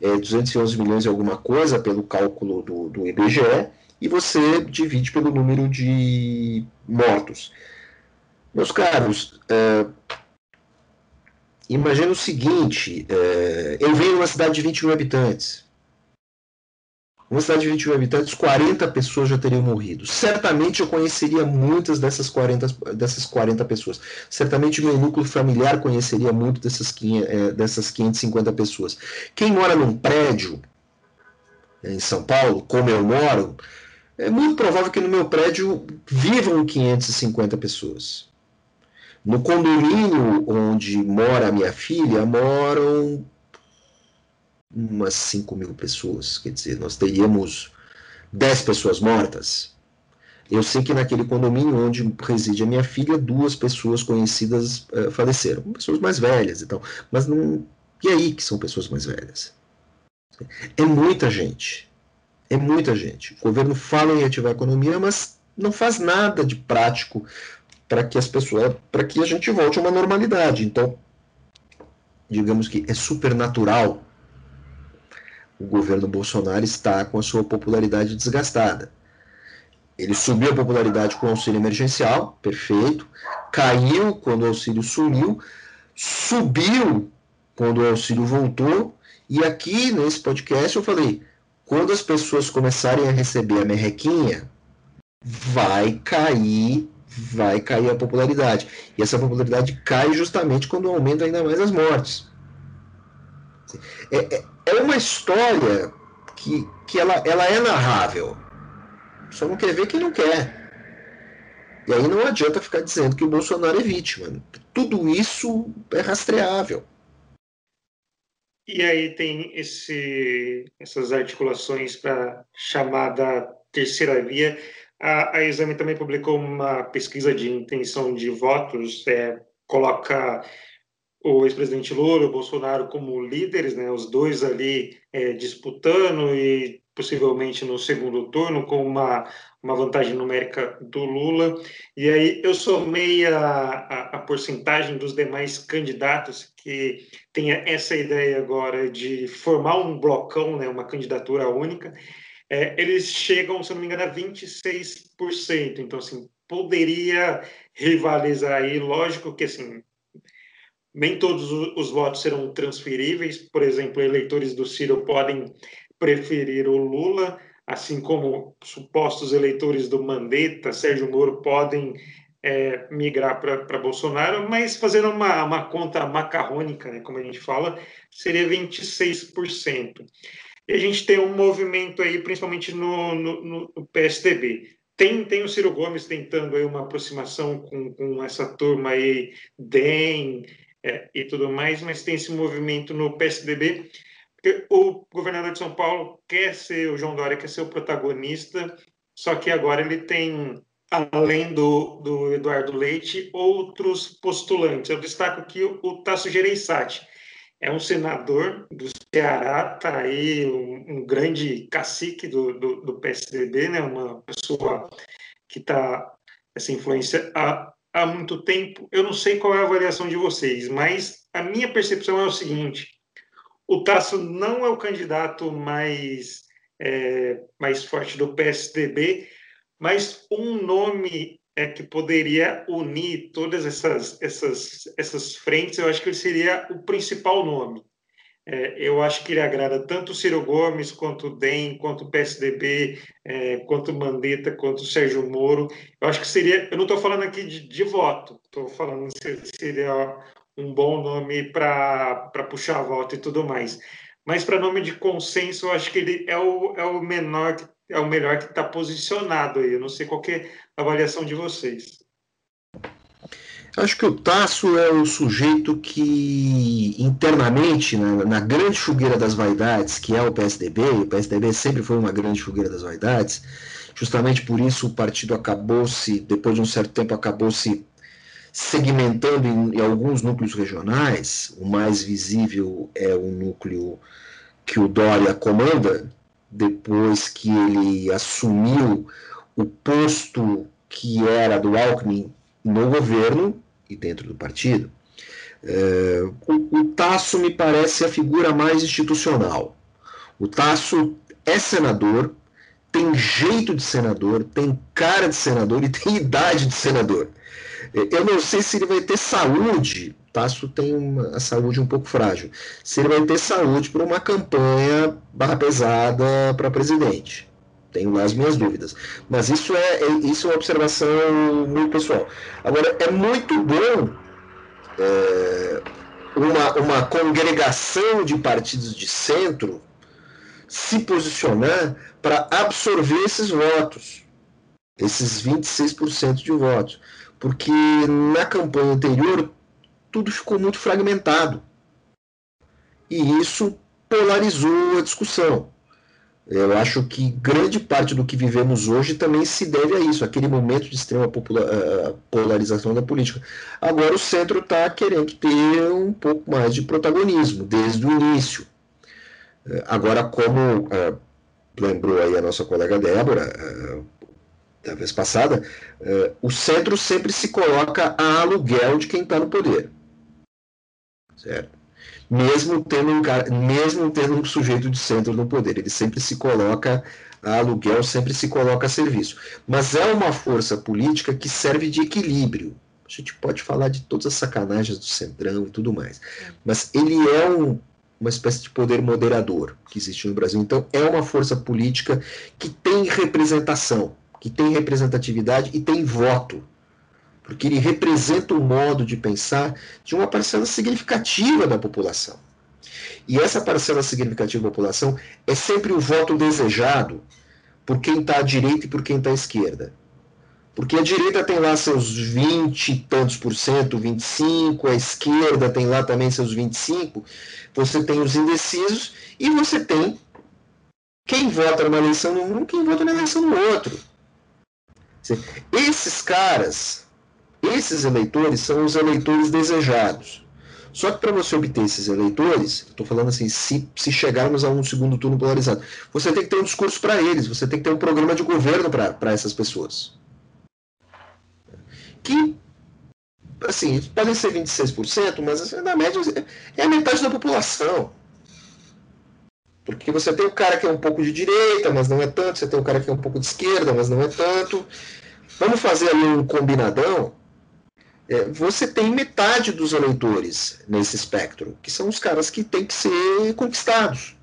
é, 211 milhões e alguma coisa pelo cálculo do, do IBGE, e você divide pelo número de mortos. Meus caros, é, imagina o seguinte: é, eu venho de uma cidade de 20 mil habitantes. Uma cidade de 20 mil habitantes, 40 pessoas já teriam morrido. Certamente eu conheceria muitas dessas 40, dessas 40 pessoas. Certamente meu núcleo familiar conheceria muito dessas, é, dessas 550 pessoas. Quem mora num prédio em São Paulo, como eu moro, é muito provável que no meu prédio vivam 550 pessoas. No condomínio onde mora a minha filha, moram umas 5 mil pessoas. Quer dizer, nós teríamos 10 pessoas mortas. Eu sei que naquele condomínio onde reside a minha filha, duas pessoas conhecidas uh, faleceram. Pessoas mais velhas e tal. Mas não. E aí que são pessoas mais velhas? É muita gente. É muita gente. O governo fala em ativar a economia, mas não faz nada de prático para que as pessoas, para que a gente volte a uma normalidade. Então, digamos que é super natural o governo Bolsonaro está com a sua popularidade desgastada. Ele subiu a popularidade com o auxílio emergencial, perfeito. Caiu quando o auxílio sumiu, subiu quando o auxílio voltou. E aqui nesse podcast eu falei: quando as pessoas começarem a receber a merrequinha, vai cair, vai cair a popularidade. E essa popularidade cai justamente quando aumenta ainda mais as mortes. É, é, é uma história que, que ela, ela é narrável. Só não quer ver quem não quer. E aí não adianta ficar dizendo que o Bolsonaro é vítima. Tudo isso é rastreável. E aí tem esse, essas articulações para chamada terceira via. A, a Exame também publicou uma pesquisa de intenção de votos, é, coloca o ex-presidente Lula, o Bolsonaro como líderes, né, os dois ali é, disputando e possivelmente no segundo turno com uma, uma vantagem numérica do Lula. E aí eu somei a, a, a porcentagem dos demais candidatos que tem essa ideia agora de formar um blocão, né, uma candidatura única. É, eles chegam, se não me engano, a 26%. Então, assim, poderia rivalizar aí. Lógico que, assim, nem todos os votos serão transferíveis. Por exemplo, eleitores do Ciro podem preferir o Lula, assim como supostos eleitores do Mandetta, Sérgio Moro, podem é, migrar para Bolsonaro, mas fazendo uma, uma conta macarrônica, né, como a gente fala, seria 26%. E a gente tem um movimento aí, principalmente no, no, no PSDB. Tem, tem o Ciro Gomes tentando aí uma aproximação com, com essa turma aí, DEM, é, e tudo mais, mas tem esse movimento no PSDB, porque o governador de São Paulo quer ser, o João Dória quer ser o protagonista, só que agora ele tem, além do, do Eduardo Leite, outros postulantes. Eu destaco aqui o, o Tasso Gereissati, é um senador do Ceará, está aí um, um, grande cacique do, do, do, PSDB, né? uma pessoa que está essa influência há muito tempo. Eu não sei qual é a avaliação de vocês, mas a minha percepção é o seguinte: o Tasso não é o candidato mais, é, mais forte do PSDB, mas um nome é, que poderia unir todas essas, essas, essas frentes, eu acho que ele seria o principal nome. É, eu acho que ele agrada tanto o Ciro Gomes, quanto o DEM, quanto o PSDB, é, quanto o Mandetta, quanto o Sérgio Moro. Eu acho que seria. Eu não estou falando aqui de, de voto, estou falando que seria um bom nome para puxar a voto e tudo mais. Mas para nome de consenso, eu acho que ele é o, é o menor, é o melhor que está posicionado aí. Eu não sei qual é a avaliação de vocês. Acho que o Tasso é o sujeito que, internamente, na, na, grande fogueira das vaidades, que é o PSDB, o PSDB sempre foi uma grande fogueira das vaidades, justamente por isso o partido acabou se, depois de um certo tempo, acabou se segmentando em, em alguns núcleos regionais. O mais visível é o núcleo que o Dória comanda, depois que ele assumiu o posto que era do Alckmin no governo e dentro do partido. É, o, o Tasso me parece a figura mais institucional. O Tasso é senador, tem jeito de senador, tem cara de senador e tem [laughs] idade de senador. É, eu não sei se ele vai ter saúde. Tasso tem uma, a saúde um pouco frágil. Se ele vai ter saúde para uma campanha barra pesada para presidente. Tenho as minhas dúvidas. Mas isso é, é, isso é uma observação muito pessoal. Agora, é muito bom é, uma, uma congregação de partidos de centro se posicionar para absorver esses votos, esses 26% de votos. Porque na campanha anterior tudo ficou muito fragmentado. E isso polarizou a discussão. Eu acho que grande parte do que vivemos hoje também se deve a isso, aquele momento de extrema eh, polarização da política. Agora o centro está querendo ter um pouco mais de protagonismo desde o início. Eh, agora, como uh, lembrou aí a nossa colega Débora, da vez passada, o centro sempre se coloca a aluguel de quem está no poder. Certo? Mesmo tendo um cara, mesmo tendo um sujeito de centro no poder. Ele sempre se coloca a aluguel, sempre se coloca a serviço. Mas é uma força política que serve de equilíbrio. A gente pode falar de todas as sacanagens do centrão e tudo mais. Mas ele é um, uma espécie de poder moderador que existe no Brasil. Então, é uma força política que tem representação, que tem representatividade e tem voto porque ele representa o modo de pensar de uma parcela significativa da população. E essa parcela significativa da população é sempre o voto desejado por quem está à direita e por quem está à esquerda. Porque a direita tem lá seus 20 e tantos por cento, 25, a esquerda tem lá também seus 25, você tem os indecisos e você tem quem vota numa eleição no um, quem vota na eleição no outro. Esses caras esses eleitores são os eleitores desejados. Só que para você obter esses eleitores, estou falando assim, se, se chegarmos a um segundo turno polarizado, você tem que ter um discurso para eles, você tem que ter um programa de governo para essas pessoas. Que, assim, podem ser 26%, mas assim, na média é a metade da população. Porque você tem o cara que é um pouco de direita, mas não é tanto, você tem o cara que é um pouco de esquerda, mas não é tanto. Vamos fazer ali um combinadão é, você tem metade dos eleitores nesse espectro, que são os caras que têm que ser conquistados.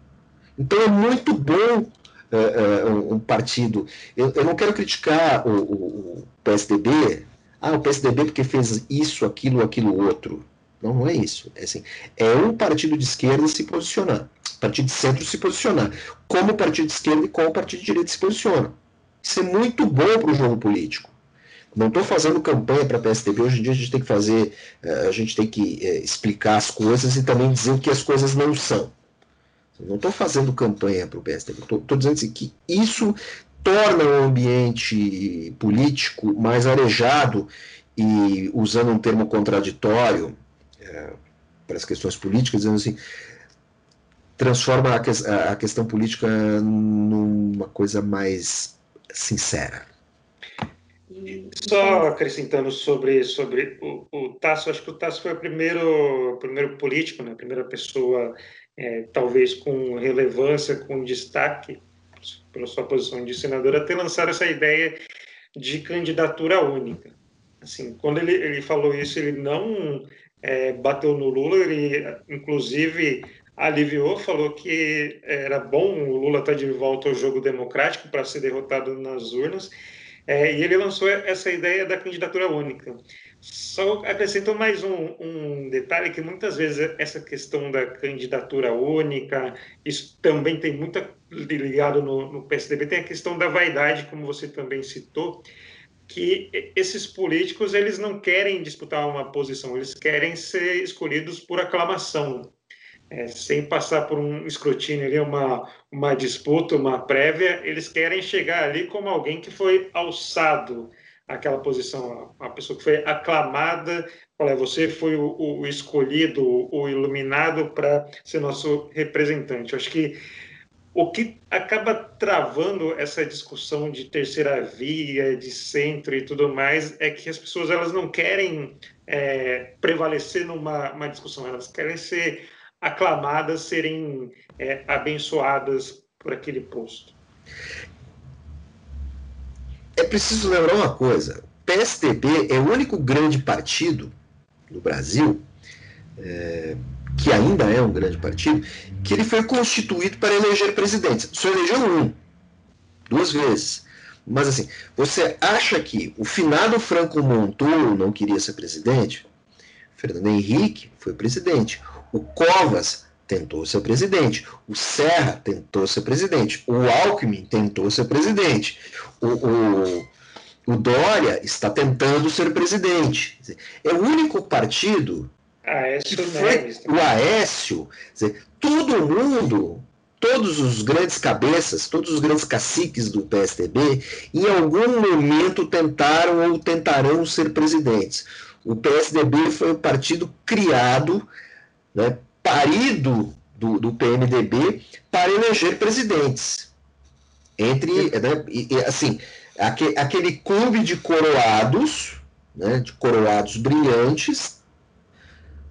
Então é muito bom é, é, um partido. Eu, eu, não quero criticar o, o, o, PSDB. Ah, o PSDB porque fez isso, aquilo, aquilo outro. Não, não é isso. É, assim, é um partido de esquerda se posicionar, partido de centro se posicionar, como o partido de esquerda e como o partido de direita se posiciona. Isso é muito bom para o jogo político. Não estou fazendo campanha para PSDB. Hoje em dia a gente tem que fazer, eh, a gente tem que é, explicar as coisas e também dizer o que as coisas não são. Não estou fazendo campanha para o PSDB. Estou dizendo assim, que isso torna o ambiente político mais arejado e, usando um termo contraditório é, para as questões políticas, dizendo assim, transforma a, que, a questão política numa coisa mais sincera. Só acrescentando sobre, sobre o, o Tasso, acho que o Tasso foi o primeiro, primeiro político, né, a primeira pessoa, é, talvez com relevância, com destaque, pela sua posição de senador, a ter lançado essa ideia de candidatura única. Assim, quando ele, ele falou isso, ele não é, bateu no Lula, ele, inclusive, aliviou, falou que era bom o Lula estar tá de volta ao jogo democrático para ser derrotado nas urnas, é, e ele lançou essa ideia da candidatura única. Só acrescento mais um, um, detalhe que muitas vezes essa questão da candidatura única, isso também tem muito ligado no, no PSDB, tem a questão da vaidade, como você também citou, que esses políticos eles não querem disputar uma posição, eles querem ser escolhidos por aclamação é, sem passar por um escrutínio ali, uma, uma disputa, uma prévia, eles querem chegar ali como alguém que foi alçado àquela posição, a pessoa que foi aclamada, olha, você foi o, o escolhido, o iluminado para ser nosso representante. Eu acho que o que acaba travando essa discussão de terceira via, de centro e tudo mais, é que as pessoas elas não querem é, prevalecer numa discussão, elas querem ser aclamadas, serem é, abençoadas por aquele posto. É preciso lembrar uma coisa: PSDB é o único grande partido no Brasil, é, que ainda é um grande partido, que ele foi constituído para eleger presidentes. Só elegeu um, duas vezes. Mas assim, você acha que o finado Franco Montoro não queria ser presidente? Fernando Henrique foi presidente. O Covas tentou ser presidente. O Serra tentou ser presidente. O Alckmin tentou ser presidente. O, o, o Dória está tentando ser presidente. É o único partido Aécio que foi o Aécio. Dizer, todo mundo, todos os grandes cabeças, todos os grandes caciques do PSDB, em algum momento tentaram ou tentarão ser presidentes. O PSDB foi um partido criado né, parido do, do PMDB para eleger presidentes. Entre, né, e, assim, aquele, aquele clube de coroados, né, de coroados brilhantes,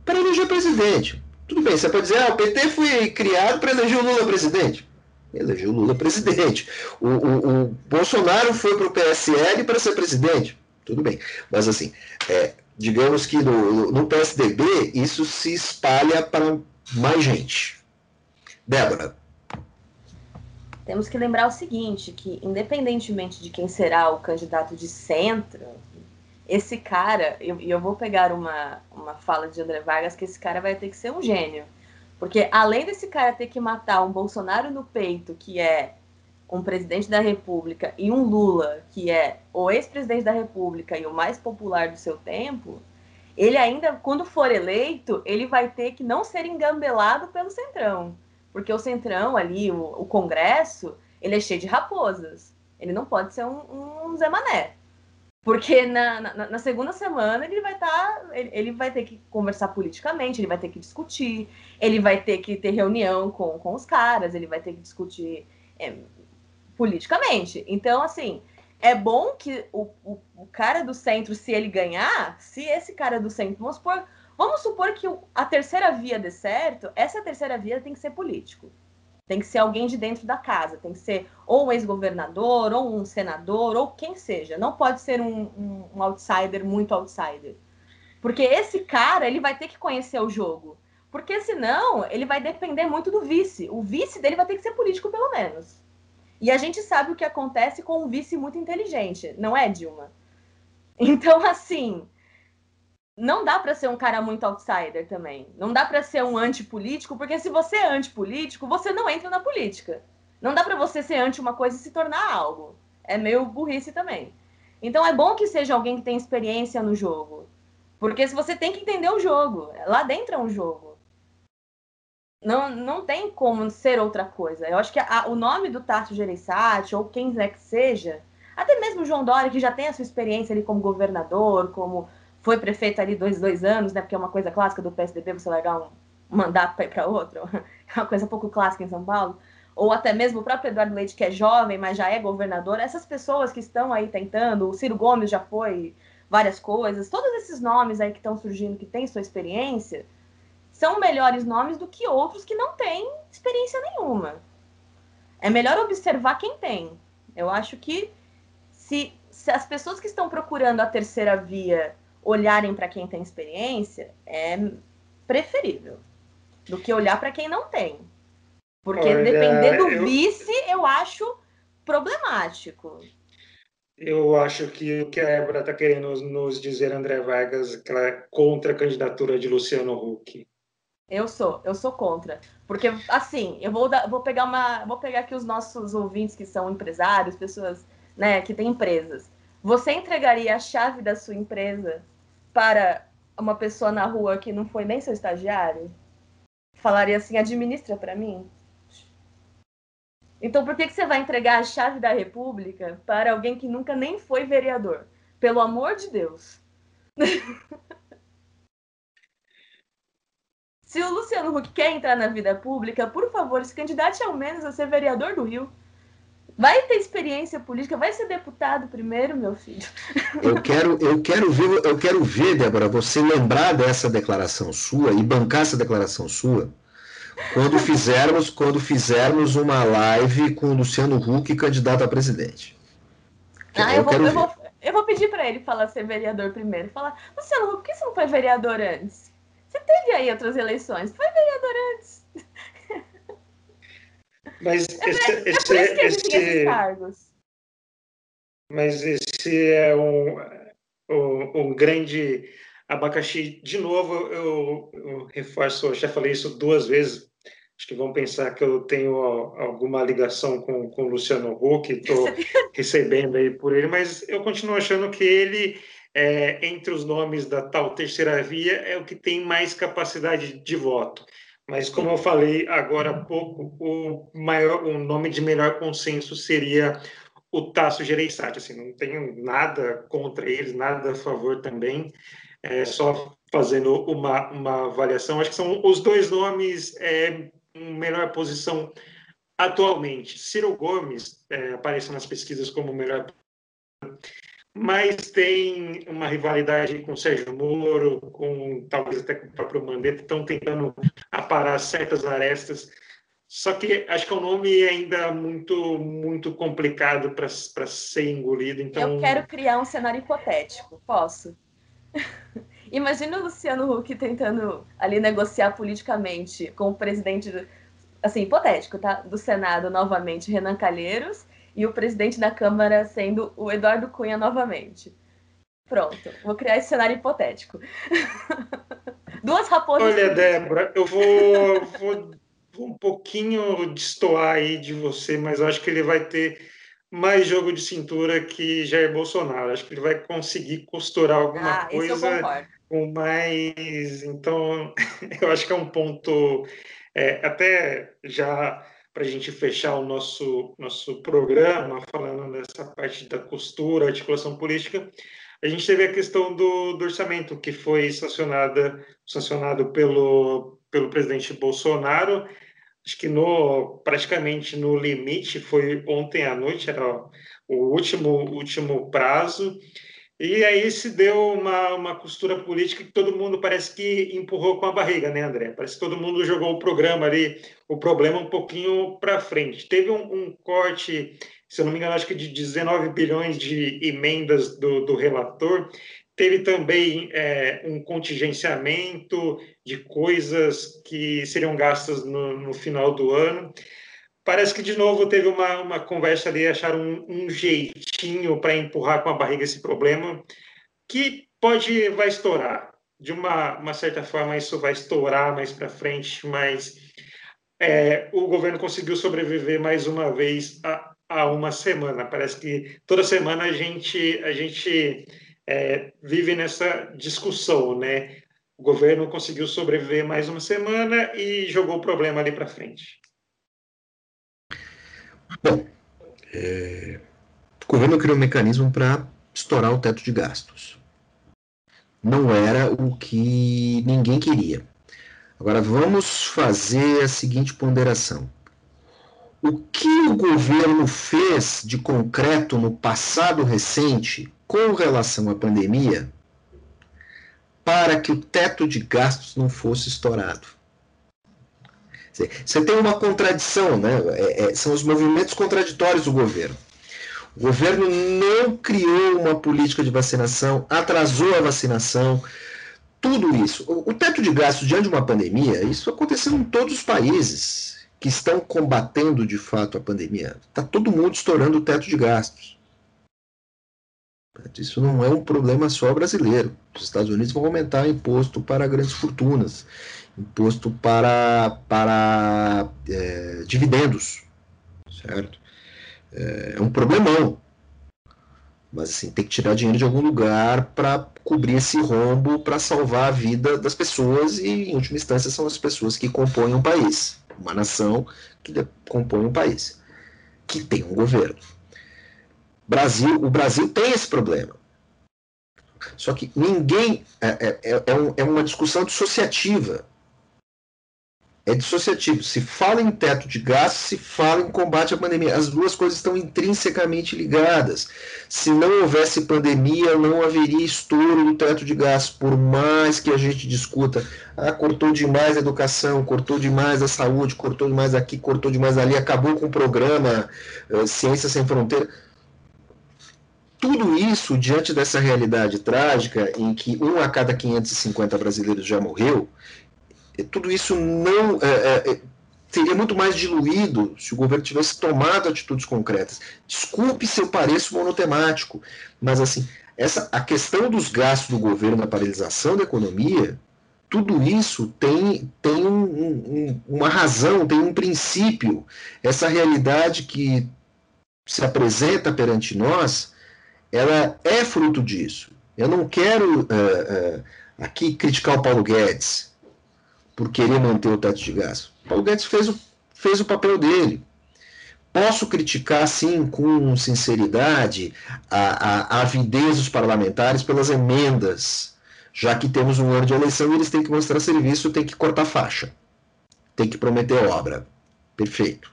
para eleger presidente. Tudo bem, você pode dizer, ah, o PT foi criado para eleger o Lula presidente. Elegeu o Lula presidente. O, o, o Bolsonaro foi para o PSL para ser presidente. Tudo bem. Mas assim, é, digamos que no, no PSDB isso se espalha para mais gente. Débora. Temos que lembrar o seguinte, que independentemente de quem será o candidato de centro, esse cara, e eu, eu vou pegar uma, uma fala de André Vargas, que esse cara vai ter que ser um gênio. Porque além desse cara ter que matar um Bolsonaro no peito, que é um presidente da República e um Lula, que é o ex-presidente da República e o mais popular do seu tempo, ele ainda, quando for eleito, ele vai ter que não ser engambelado pelo Centrão. Porque o Centrão ali, o, o Congresso, ele é cheio de raposas. Ele não pode ser um, um Zé Mané. Porque na, na, na, segunda semana ele vai estar. Tá, ele, ele, vai ter que conversar politicamente, ele vai ter que discutir, ele vai ter que ter reunião com, com os caras, ele vai ter que discutir é, politicamente. Então, assim, é bom que o, o, o, cara do centro, se ele ganhar, se esse cara do centro, vamos supor, vamos supor que a terceira via dê certo, essa terceira via tem que ser político. Tem que ser alguém de dentro da casa, tem que ser ou um ex-governador, ou um senador, ou quem seja. Não pode ser um, um, um outsider, muito outsider. Porque esse cara, ele vai ter que conhecer o jogo. Porque senão, ele vai depender muito do vice. O vice dele vai ter que ser político, pelo menos. E a gente sabe o que acontece com um vice muito inteligente, não é, Dilma? Então, [laughs] assim, não dá para ser um cara muito outsider também. Não dá para ser um antipolítico, porque se você é antipolítico, você não entra na política. Não dá para você ser anti uma coisa e se tornar algo. É meio burrice também. Então é bom que seja alguém que tem experiência no jogo. Porque se você tem que entender o jogo, lá dentro é um jogo não, não tem como ser outra coisa. Eu acho que a, o nome do Tarso Gereissati, ou quem quer que seja, até mesmo João Dória, que já tem a sua experiência ali como governador, como foi prefeito ali dois, dois anos, né? Porque é uma coisa clássica do PSDB você largar um mandato para outro, [laughs] é uma coisa pouco clássica em São Paulo. ou até mesmo o próprio Eduardo Leite, que é jovem, mas já é governador, essas pessoas que estão aí tentando, o Ciro Gomes já foi várias coisas, todos esses nomes aí que estão surgindo, que têm sua experiência, são melhores nomes do que outros que não têm experiência nenhuma. É melhor observar quem tem. Eu acho que se, se as pessoas que estão procurando a terceira via olharem para quem tem experiência, é preferível do que olhar para quem não tem. Porque Olha, depender do eu... vice, eu acho problemático. Eu acho que o que a Ébora está querendo nos dizer, André Vargas, que ela é contra a candidatura de Luciano Huck. Eu sou, eu sou contra. Porque, assim, eu vou, vou pegar uma. Vou pegar aqui os nossos ouvintes que são empresários, pessoas né, que têm empresas. Você entregaria a chave da sua empresa para uma pessoa na rua que não foi nem seu estagiário? Falaria assim, administra para mim? Então, por que, que você vai entregar a chave da República para alguém que nunca nem foi vereador? Pelo amor de Deus. [laughs] se o Luciano Huck quer entrar na vida pública, por favor, se candidate ao menos a ser vereador do Rio. Vai ter experiência política, vai ser deputado primeiro, meu filho. Eu quero, eu quero ver, eu quero ver, Débora, você lembrar dessa declaração sua e bancar essa declaração sua quando fizermos, quando fizermos uma live com o Luciano Huck, candidato a presidente. Ah, eu, eu, vou, eu, vou, eu vou pedir para ele falar ser vereador primeiro. Falar, Luciano Huck, por que você não foi vereador antes? Você teve aí outras eleições, foi vereador antes. Mas é, esse, é, esse, esse, cargos. Mas esse é um, um, um grande abacaxi. De novo, eu, eu reforço, eu já falei isso duas vezes. Acho que vão pensar que eu tenho alguma ligação com, com o Luciano Huck, estou recebendo aí por ele, mas eu continuo achando que ele, é, entre os nomes da tal terceira via, é o que tem mais capacidade de voto. Mas, como eu falei agora há pouco, o, maior, o nome de melhor consenso seria o Tasso Gereissati. Assim, não tenho nada contra eles, nada a favor também é, só fazendo uma, uma avaliação, acho que são os dois nomes é, em melhor posição atualmente. Ciro Gomes é, aparece nas pesquisas como melhor, mas tem uma rivalidade com Sérgio Moro, com talvez até com o próprio Mandetta, estão tentando aparar certas arestas. Só que acho que é um nome ainda muito muito complicado para ser engolido. Então... Eu quero criar um cenário hipotético, posso? [laughs] Imagina o Luciano Huck tentando ali negociar politicamente com o presidente, assim, hipotético, tá? Do Senado novamente, Renan Calheiros, e o presidente da Câmara sendo o Eduardo Cunha novamente. Pronto, vou criar esse cenário hipotético. [laughs] Duas raposas. Olha, Débora, eu vou, vou, vou um pouquinho destoar aí de você, mas eu acho que ele vai ter mais jogo de cintura que Jair Bolsonaro. Acho que ele vai conseguir costurar alguma ah, coisa com mais. Então, [laughs] eu acho que é um ponto, é, até já para a gente fechar o nosso, nosso programa, falando dessa parte da costura, articulação política, a gente teve a questão do, do orçamento, que foi sancionada, sancionado pelo, pelo presidente Bolsonaro. Acho que no praticamente no limite foi ontem à noite era o último último prazo e aí se deu uma, uma costura política que todo mundo parece que empurrou com a barriga, né, André? Parece que todo mundo jogou o programa ali, o problema um pouquinho para frente. Teve um, um, corte, se eu não me engano, acho que de 19 bilhões de emendas do, do relator, Teve também é, um contingenciamento de coisas que seriam gastas no, no, final do ano. Parece que, de novo, teve uma, uma conversa ali, acharam um, um jeitinho para empurrar com a barriga esse problema, que pode, vai estourar. De uma, uma certa forma, isso vai estourar mais para frente, mas é, o governo conseguiu sobreviver mais uma vez a, a uma semana. Parece que toda semana a gente, a gente é, vive nessa discussão, né? O governo conseguiu sobreviver mais uma semana e jogou o problema ali para frente. Bom, é, o governo criou um mecanismo para estourar o teto de gastos. Não era o que ninguém queria. Agora vamos fazer a seguinte ponderação. o que o governo fez de concreto no passado recente com relação à pandemia para que o teto de gastos não fosse estourado. Você tem uma contradição, né? É, é, são os movimentos contraditórios do governo. O governo não criou uma política de vacinação, atrasou a vacinação, tudo isso. O, o teto de gastos diante de uma pandemia, isso aconteceu em todos os países que estão combatendo de fato a pandemia. Está todo mundo estourando o teto de gastos. Isso não é um problema só brasileiro. Os Estados Unidos vão aumentar imposto para grandes fortunas, imposto para, para é, dividendos, certo? É, é um problemão. Mas assim, tem que tirar dinheiro de algum lugar para cobrir esse rombo, para salvar a vida das pessoas e, em última instância, são as pessoas que compõem um país uma nação que compõe um país, que tem um governo. Brasil, o Brasil tem esse problema. Só que ninguém. É, é, é, é, um, é uma discussão dissociativa é dissociativo. Se fala em teto de gastos, se fala em combate à pandemia. As duas coisas estão intrinsecamente ligadas. Se não houvesse pandemia, não haveria estouro do teto de gastos, por mais que a gente discuta. Ah, cortou demais a educação, cortou demais a saúde, cortou demais aqui, cortou demais ali, acabou com o programa uh, Ciência Sem Fronteira. Tudo isso, diante dessa realidade trágica, em que um a cada 550 brasileiros já morreu, tudo isso não é, é, seria muito mais diluído se o governo tivesse tomado atitudes concretas. Desculpe se eu pareço monotemático, mas assim, essa, a questão dos gastos do governo na paralisação da economia, tudo isso tem, tem um, um, uma razão, tem um princípio. Essa realidade que se apresenta perante nós, ela é fruto disso. Eu não quero uh, uh, aqui criticar o Paulo Guedes, por querer manter o teto de gasto. Paulo Guedes fez o, fez o papel dele. Posso criticar, sim, com sinceridade, a, a, a avidez dos parlamentares pelas emendas, já que temos um ano de eleição e eles têm que mostrar serviço, têm que cortar faixa, têm que prometer obra. Perfeito.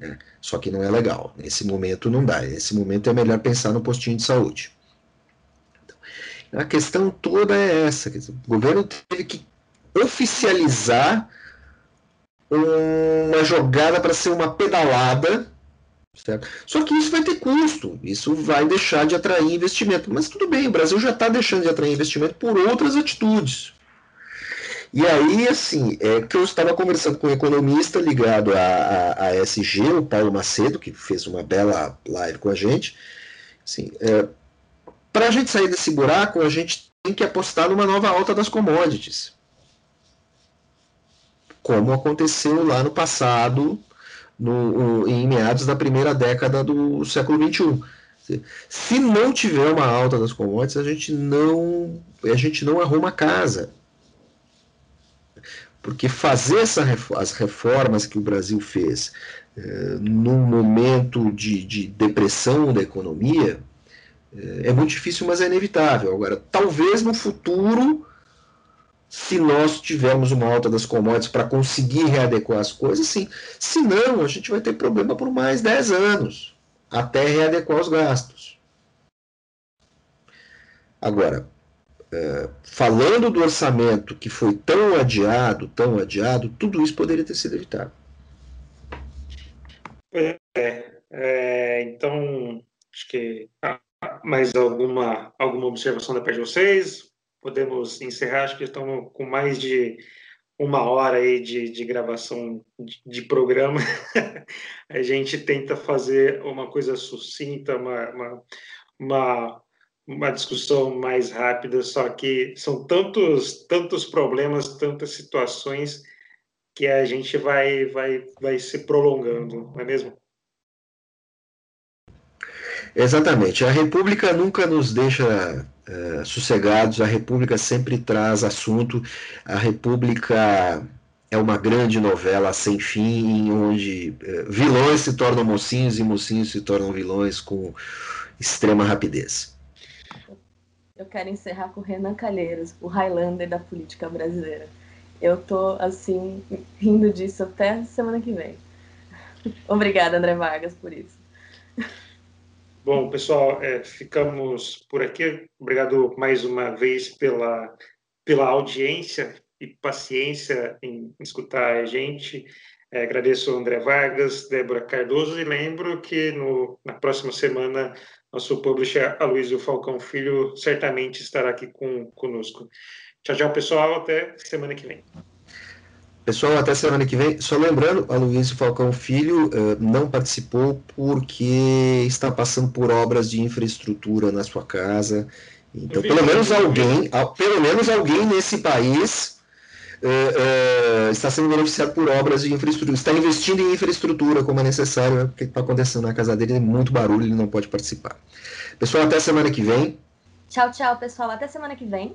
É, só que não é legal. Nesse momento não dá. Nesse momento é melhor pensar no postinho de saúde. Então, a questão toda é essa. O governo teve que oficializar uma jogada para ser uma pedalada. Certo? Só que isso vai ter custo, isso vai deixar de atrair investimento. Mas tudo bem, o Brasil já está deixando de atrair investimento por outras atitudes. E aí, assim, é que eu estava conversando com um economista ligado à, à, SG, o Paulo Macedo, que fez uma bela live com a gente. Assim, é, para a gente sair desse buraco, a gente tem que apostar numa nova alta das commodities como aconteceu lá no passado, no, em meados da primeira década do século XXI. Se não tiver uma alta das commodities, a gente não, a gente não arruma casa. Porque fazer essa, as reformas que o Brasil fez eh, num momento de, de depressão da economia eh, é muito difícil, mas é inevitável. Agora, talvez no futuro se nós tivermos uma alta das commodities para conseguir readequar as coisas, sim. Se não, a gente vai ter problema por mais 10 anos até readequar os gastos. Agora, é, falando do orçamento que foi tão adiado, tão adiado, tudo isso poderia ter sido evitado. É, é, então, acho que mais alguma, alguma observação da parte de vocês? Podemos encerrar. Acho que estamos com mais de uma hora aí de, de gravação de, de programa. [laughs] a gente tenta fazer uma coisa sucinta, uma, uma, uma, uma, discussão mais rápida, só que são tantos, tantos problemas, tantas situações que a gente vai, vai, vai se prolongando, não é mesmo? Exatamente. A República nunca nos deixa uh, sossegados, a República sempre traz assunto, a República é uma grande novela sem fim, onde uh, vilões se tornam mocinhos e mocinhos se tornam vilões com extrema rapidez. Eu quero encerrar com o Renan Calheiros, o Highlander da política brasileira. Eu tô, assim, rindo disso até semana que vem. [laughs] Obrigada, André Vargas, por isso. Bom, pessoal, é, ficamos por aqui. Obrigado mais uma vez pela, pela audiência e paciência em escutar a gente. É, agradeço André Vargas, Débora Cardoso e lembro que no, na próxima semana nosso publisher Aloysio Falcão Filho certamente estará aqui com, conosco. Tchau, tchau, pessoal. Até semana que vem. Pessoal, até semana que vem. Só lembrando, a Luiz Falcão Filho uh, não participou porque está passando por obras de infraestrutura na sua casa. Então, pelo menos alguém, pelo menos alguém nesse país uh, uh, está sendo beneficiado por obras de infraestrutura, está investindo em infraestrutura como é necessário, porque está acontecendo na casa dele, é muito barulho, ele não pode participar. Pessoal, até semana que vem. Tchau, tchau, pessoal. Até semana que vem.